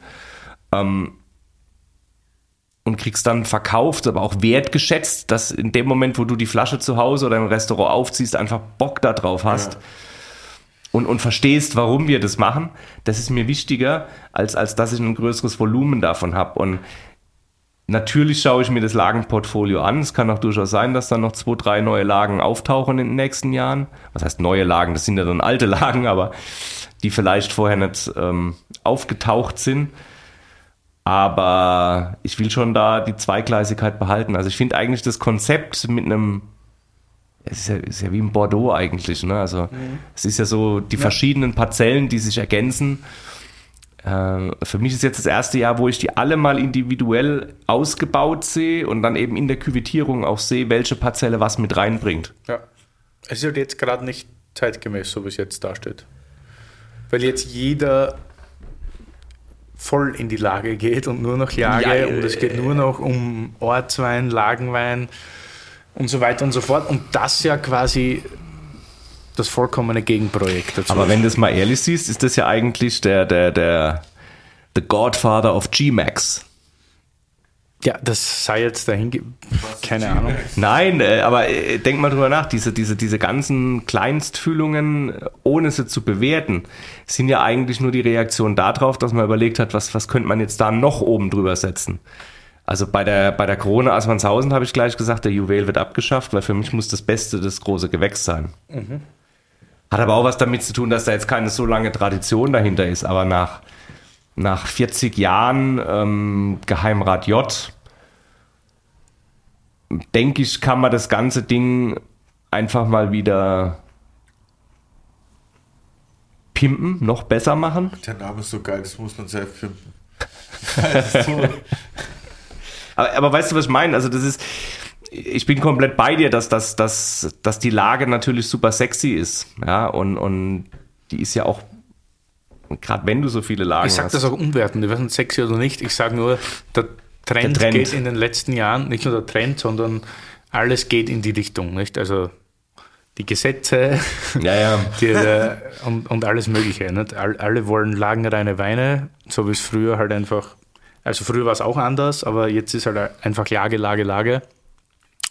Ähm, und kriegst dann verkauft, aber auch wertgeschätzt, dass in dem Moment, wo du die Flasche zu Hause oder im Restaurant aufziehst, einfach Bock da drauf hast und, und verstehst, warum wir das machen. Das ist mir wichtiger, als, als dass ich ein größeres Volumen davon habe. Und natürlich schaue ich mir das Lagenportfolio an. Es kann auch durchaus sein, dass dann noch zwei, drei neue Lagen auftauchen in den nächsten Jahren. Was heißt neue Lagen? Das sind ja dann alte Lagen, aber die vielleicht vorher nicht ähm, aufgetaucht sind. Aber ich will schon da die Zweigleisigkeit behalten. Also ich finde eigentlich das Konzept mit einem, es ist ja, ist ja wie ein Bordeaux eigentlich, ne? Also es ist ja so die verschiedenen Parzellen, die sich ergänzen. Äh, für mich ist jetzt das erste Jahr, wo ich die alle mal individuell ausgebaut sehe und dann eben in der Küvettierung auch sehe, welche Parzelle was mit reinbringt. Ja. Es ist halt jetzt gerade nicht zeitgemäß, so wie es jetzt dasteht. Weil jetzt jeder voll in die Lage geht und nur noch Lage Ja, und es geht nur noch um Ortswein, Lagenwein und so weiter und so fort. Und das ja quasi das vollkommene Gegenprojekt dazu. Aber wenn du es mal ehrlich siehst, ist das ja eigentlich der, der, der, the Godfather of G-Max. Ja, das sei jetzt dahin, keine Ahnung. Nein, äh, aber äh, denk mal drüber nach, diese, diese, diese ganzen Kleinstfüllungen, äh, ohne sie zu bewerten, sind ja eigentlich nur die Reaktion darauf, dass man überlegt hat, was, was könnte man jetzt da noch oben drüber setzen. Also bei der, bei der Krone Assmannshausen habe ich gleich gesagt, der Juwel wird abgeschafft, weil für mich muss das Beste das große Gewächs sein. Hat aber auch was damit zu tun, dass da jetzt keine so lange Tradition dahinter ist, aber nach, nach 40 Jahren ähm, Geheimrat J denke ich, kann man das ganze Ding einfach mal wieder pimpen, noch besser machen. Der Name ist so geil, das muss man selbst so- Aber, aber weißt du, was ich meine? Also das ist, ich bin komplett bei dir, dass, dass, dass, dass die Lage natürlich super sexy ist. Ja, und, und die ist ja auch, gerade wenn du so viele Lagen Ich sage hast. das auch unwertend, ich weiß nicht, sexy oder nicht. Ich sage nur, der Trend, Trend. geht in den letzten Jahren, nicht nur der Trend, sondern alles geht in die Richtung. Nicht? Also die Gesetze ja, ja. die, äh, und, und alles Mögliche. Nicht? All, alle wollen lagenreine Weine, so wie es früher halt einfach, also früher war es auch anders, aber jetzt ist halt einfach Lage, Lage, Lage.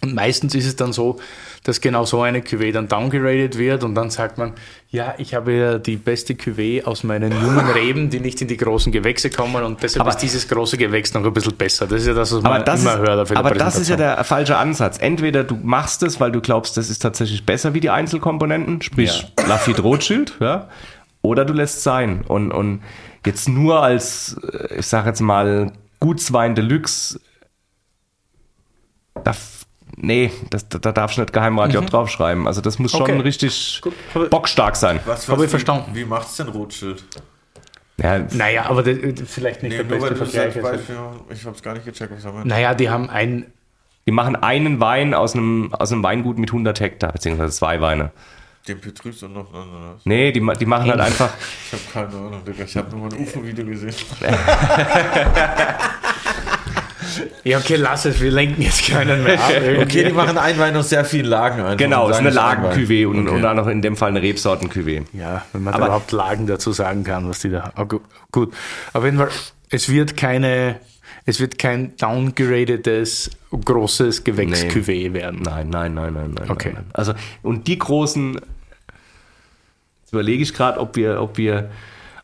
Und meistens ist es dann so, dass genau so eine Cuvée dann downgeradet wird und dann sagt man, ja, ich habe ja die beste Cuvée aus meinen jungen Reben, die nicht in die großen Gewächse kommen und deshalb Aber- ist dieses große Gewächs noch ein bisschen besser. Das ist ja das, was man das immer ist, hört auf aber das ist ja der falsche Ansatz. Entweder du machst es, weil du glaubst, das ist tatsächlich besser wie die Einzelkomponenten, sprich Lafitte Rothschild, ja, oder du lässt sein. Und, und jetzt nur als, äh, ich sage jetzt mal, Gutswein Deluxe, da Nee, das, da darfst du nicht Geheimrat J draufschreiben. Also das muss schon Okay. richtig Gut, bockstark sein. Was, Hab ich wie- verstanden. Wie macht's denn Rothschild? Ja, Naja, aber das, vielleicht nicht Nee, der beste Vergleich. ich hab's gar nicht gecheckt, was er meint. Naja, die haben ein, die machen einen Wein aus einem, aus einem Weingut mit 100 Hektar, beziehungsweise zwei Weine. Den Petrus und noch einen Ananas. Nee, die, die machen halt einfach, Ich hab keine Ahnung, Digga. Ich hab nur mal ein UFO-Video gesehen. ja okay, lass es, wir lenken jetzt keinen mehr ab. Okay, die machen einen Wein aus sehr vielen Lagen einfach. genau, und ist eine es. Lagen-Cuvée und, Okay. und dann noch in dem Fall eine Rebsorten-Cuvée. Ja, wenn man Aber- da überhaupt Lagen dazu sagen kann, was die da. Oh, gu- gut. Auf jeden Fall, es wird keine, es wird kein downgeradetes großes Gewächs-Cuvée werden. Nein, nein, nein, nein, nein. Okay. Nein. Also, und die großen, jetzt überlege ich gerade, ob wir, ob wir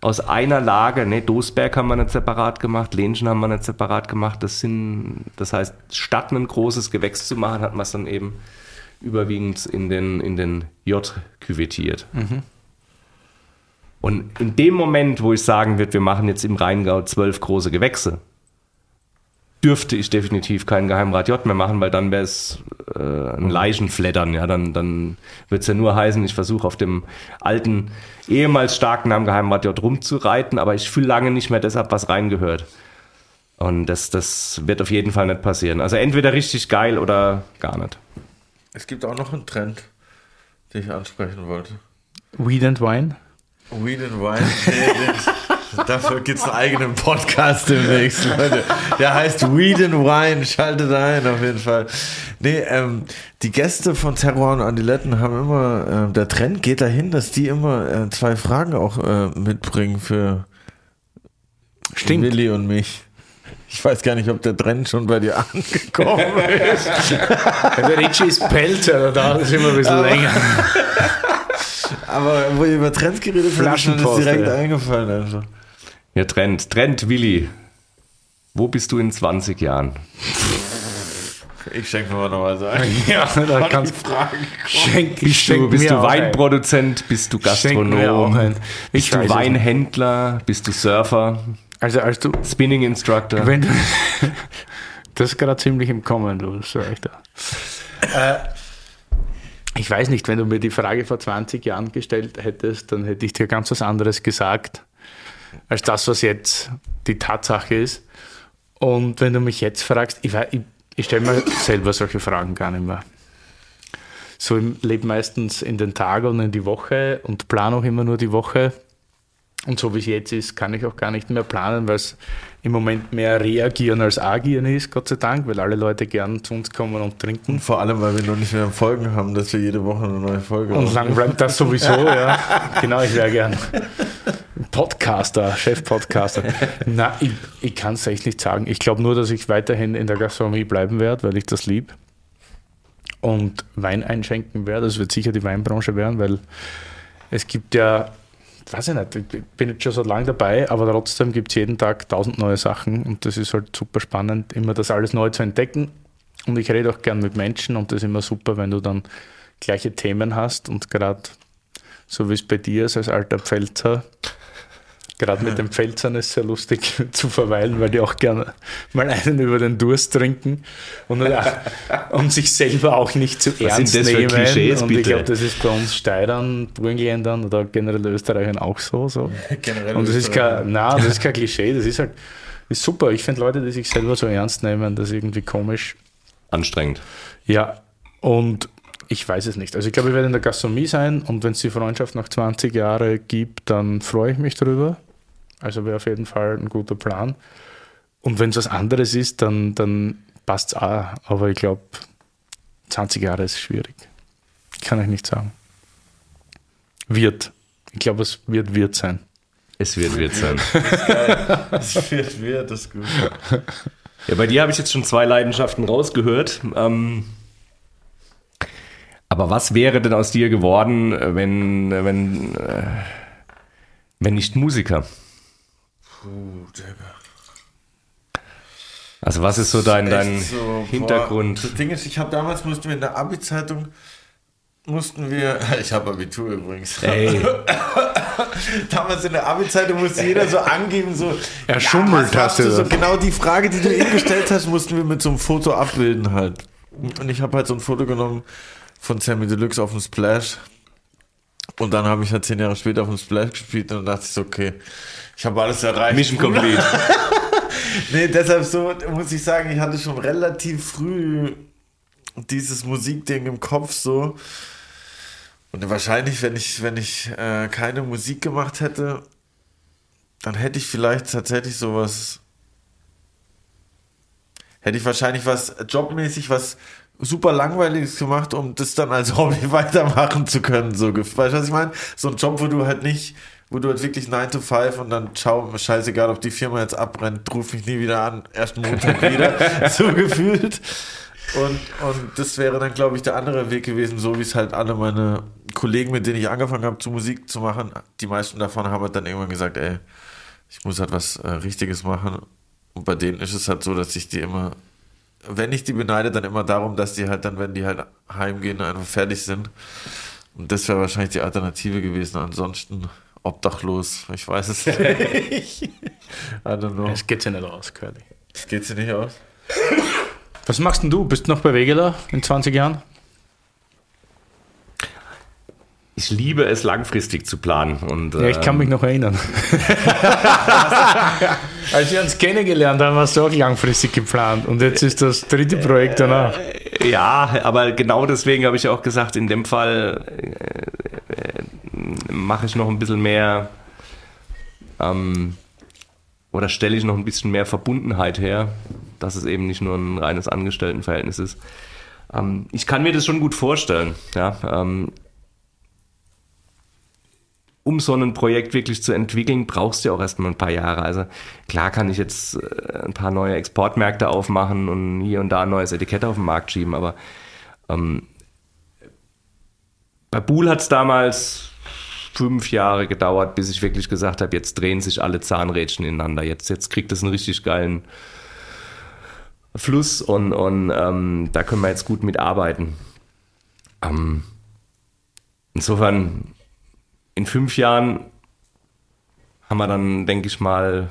aus einer Lage, ne, Dosberg haben wir nicht separat gemacht, Lenschen haben wir nicht separat gemacht. Das sind, das heißt, statt ein großes Gewächs zu machen, hat man es dann eben überwiegend in den, in den J küvettiert. Und in dem Moment, wo ich sagen würde, wir machen jetzt im Rheingau zwölf große Gewächse, dürfte ich definitiv keinen Geheimrat J mehr machen, weil dann wäre es äh, ein Leichenfleddern. Ja, dann, dann wird es ja nur heißen, ich versuche auf dem alten, ehemals starken Namen Geheimrat J rumzureiten, aber ich fühle lange nicht mehr deshalb, was reingehört. Und das, das wird auf jeden Fall nicht passieren. Also entweder richtig geil oder gar nicht. Es gibt auch noch einen Trend, den ich ansprechen wollte. Weed and Wine? Weed and Wine. Dafür gibt es einen eigenen Podcast demnächst, Leute. Der heißt Weed and Wine. Schaltet ein, auf jeden Fall. Nee, ähm, die Gäste von Terror und Andiletten haben immer, ähm, der Trend geht dahin, dass die immer äh, zwei Fragen auch äh, mitbringen für Stimmt. Willi und mich. Ich weiß gar nicht, ob der Trend schon bei dir angekommen ist. Der Richie ist Pelzer, da dauert es immer ein bisschen länger. Aber wo ihr über Trends geredet habt, ist mir das direkt ja. eingefallen. Also. Ja, Trend. Trend, Willi. Wo bist du in 20 Jahren? Ich schenke mir mal noch was ein. Ja, da kannst Fragen. schenk, Bist schenk du, bist du auch ein. Weinproduzent? Bist du Gastronom? Ich Bist du Weinhändler? Bist du Surfer? Also, als du, Spinning Instructor? wenn du, das ist gerade ziemlich im Kommen, du, sag ich da. Äh, ich weiß nicht, wenn du mir die Frage vor 20 Jahren gestellt hättest, dann hätte ich dir ganz was anderes gesagt, als das, was jetzt die Tatsache ist. Und wenn du mich jetzt fragst, ich, ich, ich stelle mir selber solche Fragen gar nicht mehr. So ich lebe meistens in den Tag und in die Woche und plane auch immer nur die Woche. Und so wie es jetzt ist, kann ich auch gar nicht mehr planen, weil es im Moment mehr reagieren als agieren ist, Gott sei Dank, weil alle Leute gern zu uns kommen und trinken. Vor allem, weil wir noch nicht mehr Folgen haben, dass wir jede Woche eine neue Folge Und haben. lang bleibt das sowieso, ja. Genau, ich wäre gern Podcaster, Chef-Podcaster. Na, ich, ich kann es echt nicht sagen. Ich glaube nur, dass ich weiterhin in der Gastronomie bleiben werde, weil ich das lieb. Und Wein einschenken werde. Das wird sicher die Weinbranche werden, weil es gibt ja, weiß ich nicht, ich bin jetzt schon so lange dabei, aber trotzdem gibt es jeden Tag tausend neue Sachen und das ist halt super spannend, immer das alles neu zu entdecken. Und ich rede auch gern mit Menschen und das ist immer super, wenn du dann gleiche Themen hast und gerade so wie es bei dir ist als alter Pfälzer, gerade mit den Pfälzern ist es sehr lustig zu verweilen, weil die auch gerne mal einen über den Durst trinken und, und sich selber auch nicht zu Was ernst sind das für nehmen. Klischees, und ich glaube, das ist bei uns Steirern, Burgenländern oder generell Österreichern auch so. so. Generell Und das ist kein, na, das ist kein Klischee, das ist halt ist super. Ich finde Leute, die sich selber so ernst nehmen, das ist irgendwie komisch. Anstrengend. Ja, und ich weiß es nicht. Also ich glaube, ich werde in der Gastronomie sein und wenn es die Freundschaft nach 20 Jahren gibt, dann freue ich mich drüber. Also wäre auf jeden Fall ein guter Plan. Und wenn es was anderes ist, dann, dann passt es auch. Aber ich glaube, 20 Jahre ist schwierig. Kann ich nicht sagen. Wird. Ich glaube, es wird, wird sein. Es wird, wird sein. Das wird, wird, das ist gut. Ja, bei dir habe ich jetzt schon zwei Leidenschaften rausgehört. Ähm, aber was wäre denn aus dir geworden, äh, wenn, äh, wenn, äh, wenn nicht Musiker? Puh, Digga. Also was ist so dein, dein so, boah. Hintergrund? Das Ding ist, ich habe damals mussten wir in der Abi-Zeitung mussten wir, ich habe Abitur übrigens. Ey, Damals in der Abi-Zeitung musste jeder so angeben, so. Er schummelt, was machst hast du so. Genau die Frage, die du eben gestellt hast, mussten wir mit so einem Foto abbilden halt. Und ich habe halt so ein Foto genommen von Sammy Deluxe auf dem Splash. Und dann habe ich halt zehn Jahre später auf dem Splash gespielt und dann dachte ich so, okay, ich habe alles erreicht. Mission complete. nee, deshalb so muss ich sagen, ich hatte schon relativ früh dieses Musikding im Kopf so. Und wahrscheinlich, wenn ich, wenn ich äh, keine Musik gemacht hätte, dann hätte ich vielleicht tatsächlich sowas. Hätte ich wahrscheinlich was jobmäßig, was super langweiliges gemacht, um das dann als Hobby weitermachen zu können. So, weißt du, was ich meine? So ein Job, wo du halt nicht, wo du halt wirklich 9 to 5 und dann schau, scheißegal, ob die Firma jetzt abbrennt, ruf mich nie wieder an, ersten Montag wieder, so gefühlt. Und, und das wäre dann, glaube ich, der andere Weg gewesen, so wie es halt alle meine Kollegen, mit denen ich angefangen habe, zu Musik zu machen, die meisten davon haben halt dann irgendwann gesagt, ey, ich muss halt was äh, Richtiges machen. Und bei denen ist es halt so, dass ich die immer, wenn ich die beneide, dann immer darum, dass die halt dann, wenn die halt heimgehen, einfach fertig sind. Und das wäre wahrscheinlich die Alternative gewesen. Ansonsten obdachlos. Ich weiß es nicht. I don't know. Es geht ja nicht aus, Curly. Es geht ja nicht aus. Was machst denn du? Bist du noch bei Wegeler in 20 Jahren? Ich liebe es, langfristig zu planen. Und, ja, ich kann mich ähm, noch erinnern. Als wir uns kennengelernt haben, hast du auch langfristig geplant. Und jetzt ist das dritte Projekt danach. Äh, ja, aber genau deswegen habe ich auch gesagt, in dem Fall äh, äh, mache ich noch ein bisschen mehr ähm, oder stelle ich noch ein bisschen mehr Verbundenheit her, dass es eben nicht nur ein reines Angestelltenverhältnis ist. Ähm, ich kann mir das schon gut vorstellen. Ja, ähm, um so ein Projekt wirklich zu entwickeln, brauchst du ja auch erstmal ein paar Jahre. Also klar kann ich jetzt äh, ein paar neue Exportmärkte aufmachen und hier und da ein neues Etikett auf den Markt schieben, aber ähm, bei Buhl hat es damals fünf Jahre gedauert, bis ich wirklich gesagt habe, jetzt drehen sich alle Zahnrädchen ineinander. Jetzt, jetzt kriegt es einen richtig geilen Fluss und, und ähm, da können wir jetzt gut mitarbeiten. Ähm, insofern in fünf Jahren haben wir dann, denke ich mal,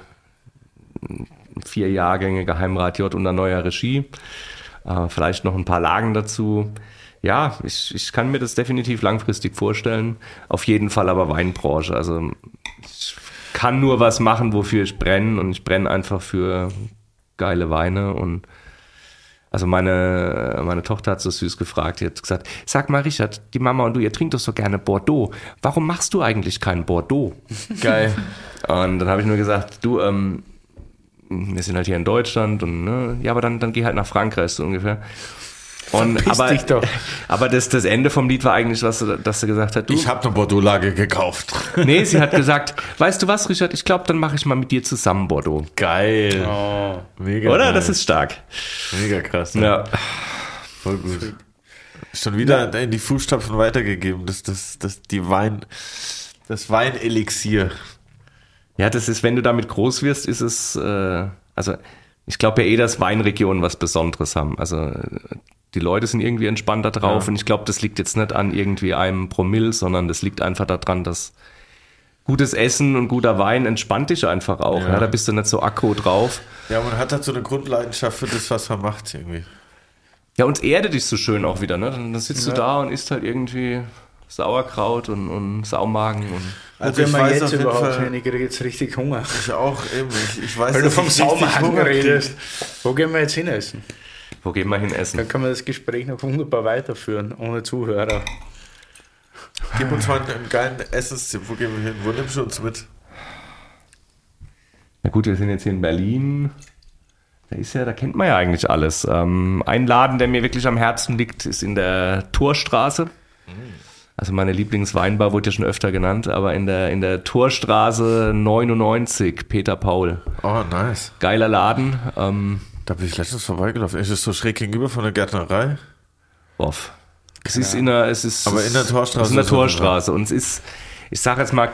vier Jahrgänge Geheimrat J unter neuer Regie. Äh, vielleicht noch ein paar Lagen dazu. Ja, ich, ich kann mir das definitiv langfristig vorstellen. Auf jeden Fall aber Weinbranche. Also ich kann nur was machen, wofür ich brenne. Und ich brenne einfach für geile Weine und also meine, meine Tochter hat so süß gefragt, die hat gesagt, sag mal Richard, die Mama und du, ihr trinkt doch so gerne Bordeaux. Warum machst du eigentlich kein Bordeaux? Geil. Und dann habe ich nur gesagt, du, ähm, wir sind halt hier in Deutschland und ne, ja, aber dann, dann geh halt nach Frankreich so ungefähr. Und, aber, dich doch. aber das, das Ende vom Lied war eigentlich, was, dass sie gesagt hat, du. Ich habe eine Bordeaux-Lage gekauft. Nee, sie hat gesagt, weißt du was, Richard, ich glaube, dann mache ich mal mit dir zusammen Bordeaux. Geil. Oh, mega. Oder? Geil. Das ist stark. Mega krass. Ja. ja. Voll gut. Schon wieder ja. in die Fußstapfen weitergegeben. Das, das, das, die Wein, das Weinelixier. Ja, das ist, wenn du damit groß wirst, ist es, äh, also, ich glaube ja eh, dass Weinregionen was Besonderes haben. Also die Leute sind irgendwie entspannter drauf. Ja. Und ich glaube, das liegt jetzt nicht an irgendwie einem Promille, sondern das liegt einfach daran, dass gutes Essen und guter Wein entspannt dich einfach auch. Ja. ja. da bist du nicht so akku drauf. Ja, man hat halt so eine Grundleidenschaft für das, was man macht irgendwie. Ja, und erdet dich so schön auch wieder. Ne? Dann sitzt du da und isst halt irgendwie Sauerkraut und, und Saumagen. Und also ich weiß jetzt überhaupt Fall, ich kriege jetzt richtig Hunger. Ich auch, eben. Ich, ich weiß, Weil du vom Saumagen redest. Wo gehen wir jetzt hin essen? Wo gehen wir hin essen? Dann kann man das Gespräch noch wunderbar weiterführen, ohne Zuhörer. Gib uns mal einen geilen Essenstipp. Wo gehen wir hin? Wo nimmst du uns mit? Na gut, wir sind jetzt hier in Berlin. Da ist ja, da kennt man ja eigentlich alles. Ähm, ein Laden, der mir wirklich am Herzen liegt, ist in der Torstraße. Also meine Lieblingsweinbar wurde ja schon öfter genannt, aber in der, in der Torstraße 99, Peter Paul. Oh, nice. Geiler Laden. Ähm, da bin ich letztens vorbeigelaufen. Ist es so schräg gegenüber von der Gärtnerei? Boff. Es ist in der, es ist. Aber in der Torstraße. Es ist in der Torstraße. Und es ist, ich sage jetzt mal,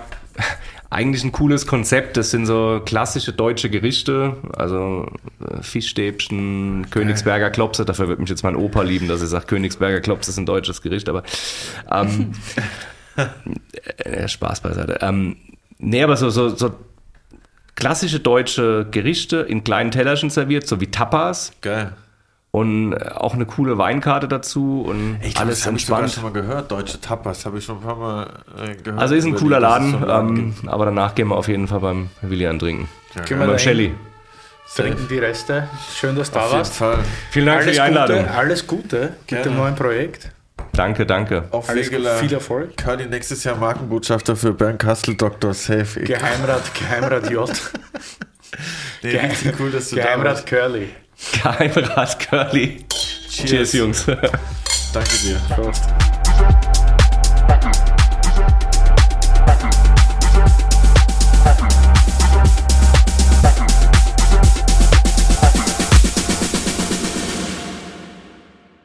eigentlich ein cooles Konzept. Das sind so klassische deutsche Gerichte, also äh, Fischstäbchen, Königsberger Klopse. Dafür wird mich jetzt mein Opa lieben, dass er sagt, Königsberger Klopse ist ein deutsches Gericht, aber ähm, äh, Spaß beiseite. Ähm, nee, aber so, so, so klassische deutsche Gerichte in kleinen Tellerchen serviert, so wie Tapas. Geil. Und auch eine coole Weinkarte dazu und Ich glaub, alles das habe ich entspannt. schon mal gehört. Deutsche Tapas habe ich schon ein paar Mal äh, gehört. Also ist ein cooler Laden, so ähm, aber danach gehen wir auf jeden Fall beim Willian trinken. gibt. Gehen Und wir beim Shelly. trinken die Reste. Schön, dass du da warst. Fall. Vielen Dank für Alles die Einladung. Gute, alles Gute mit Gerne. dem neuen Projekt. Danke, danke. Auf Alles Wegeler. viel Erfolg. Curly nächstes Jahr Markenbotschafter für Bernd Kastel, Dr. Safe. Geheimrat, Geheimrat J. Nee, richtig cool, dass du da Geheimrat warst. Curly. Geheimrat Curly. Cheers, Jungs. Danke dir. Prost.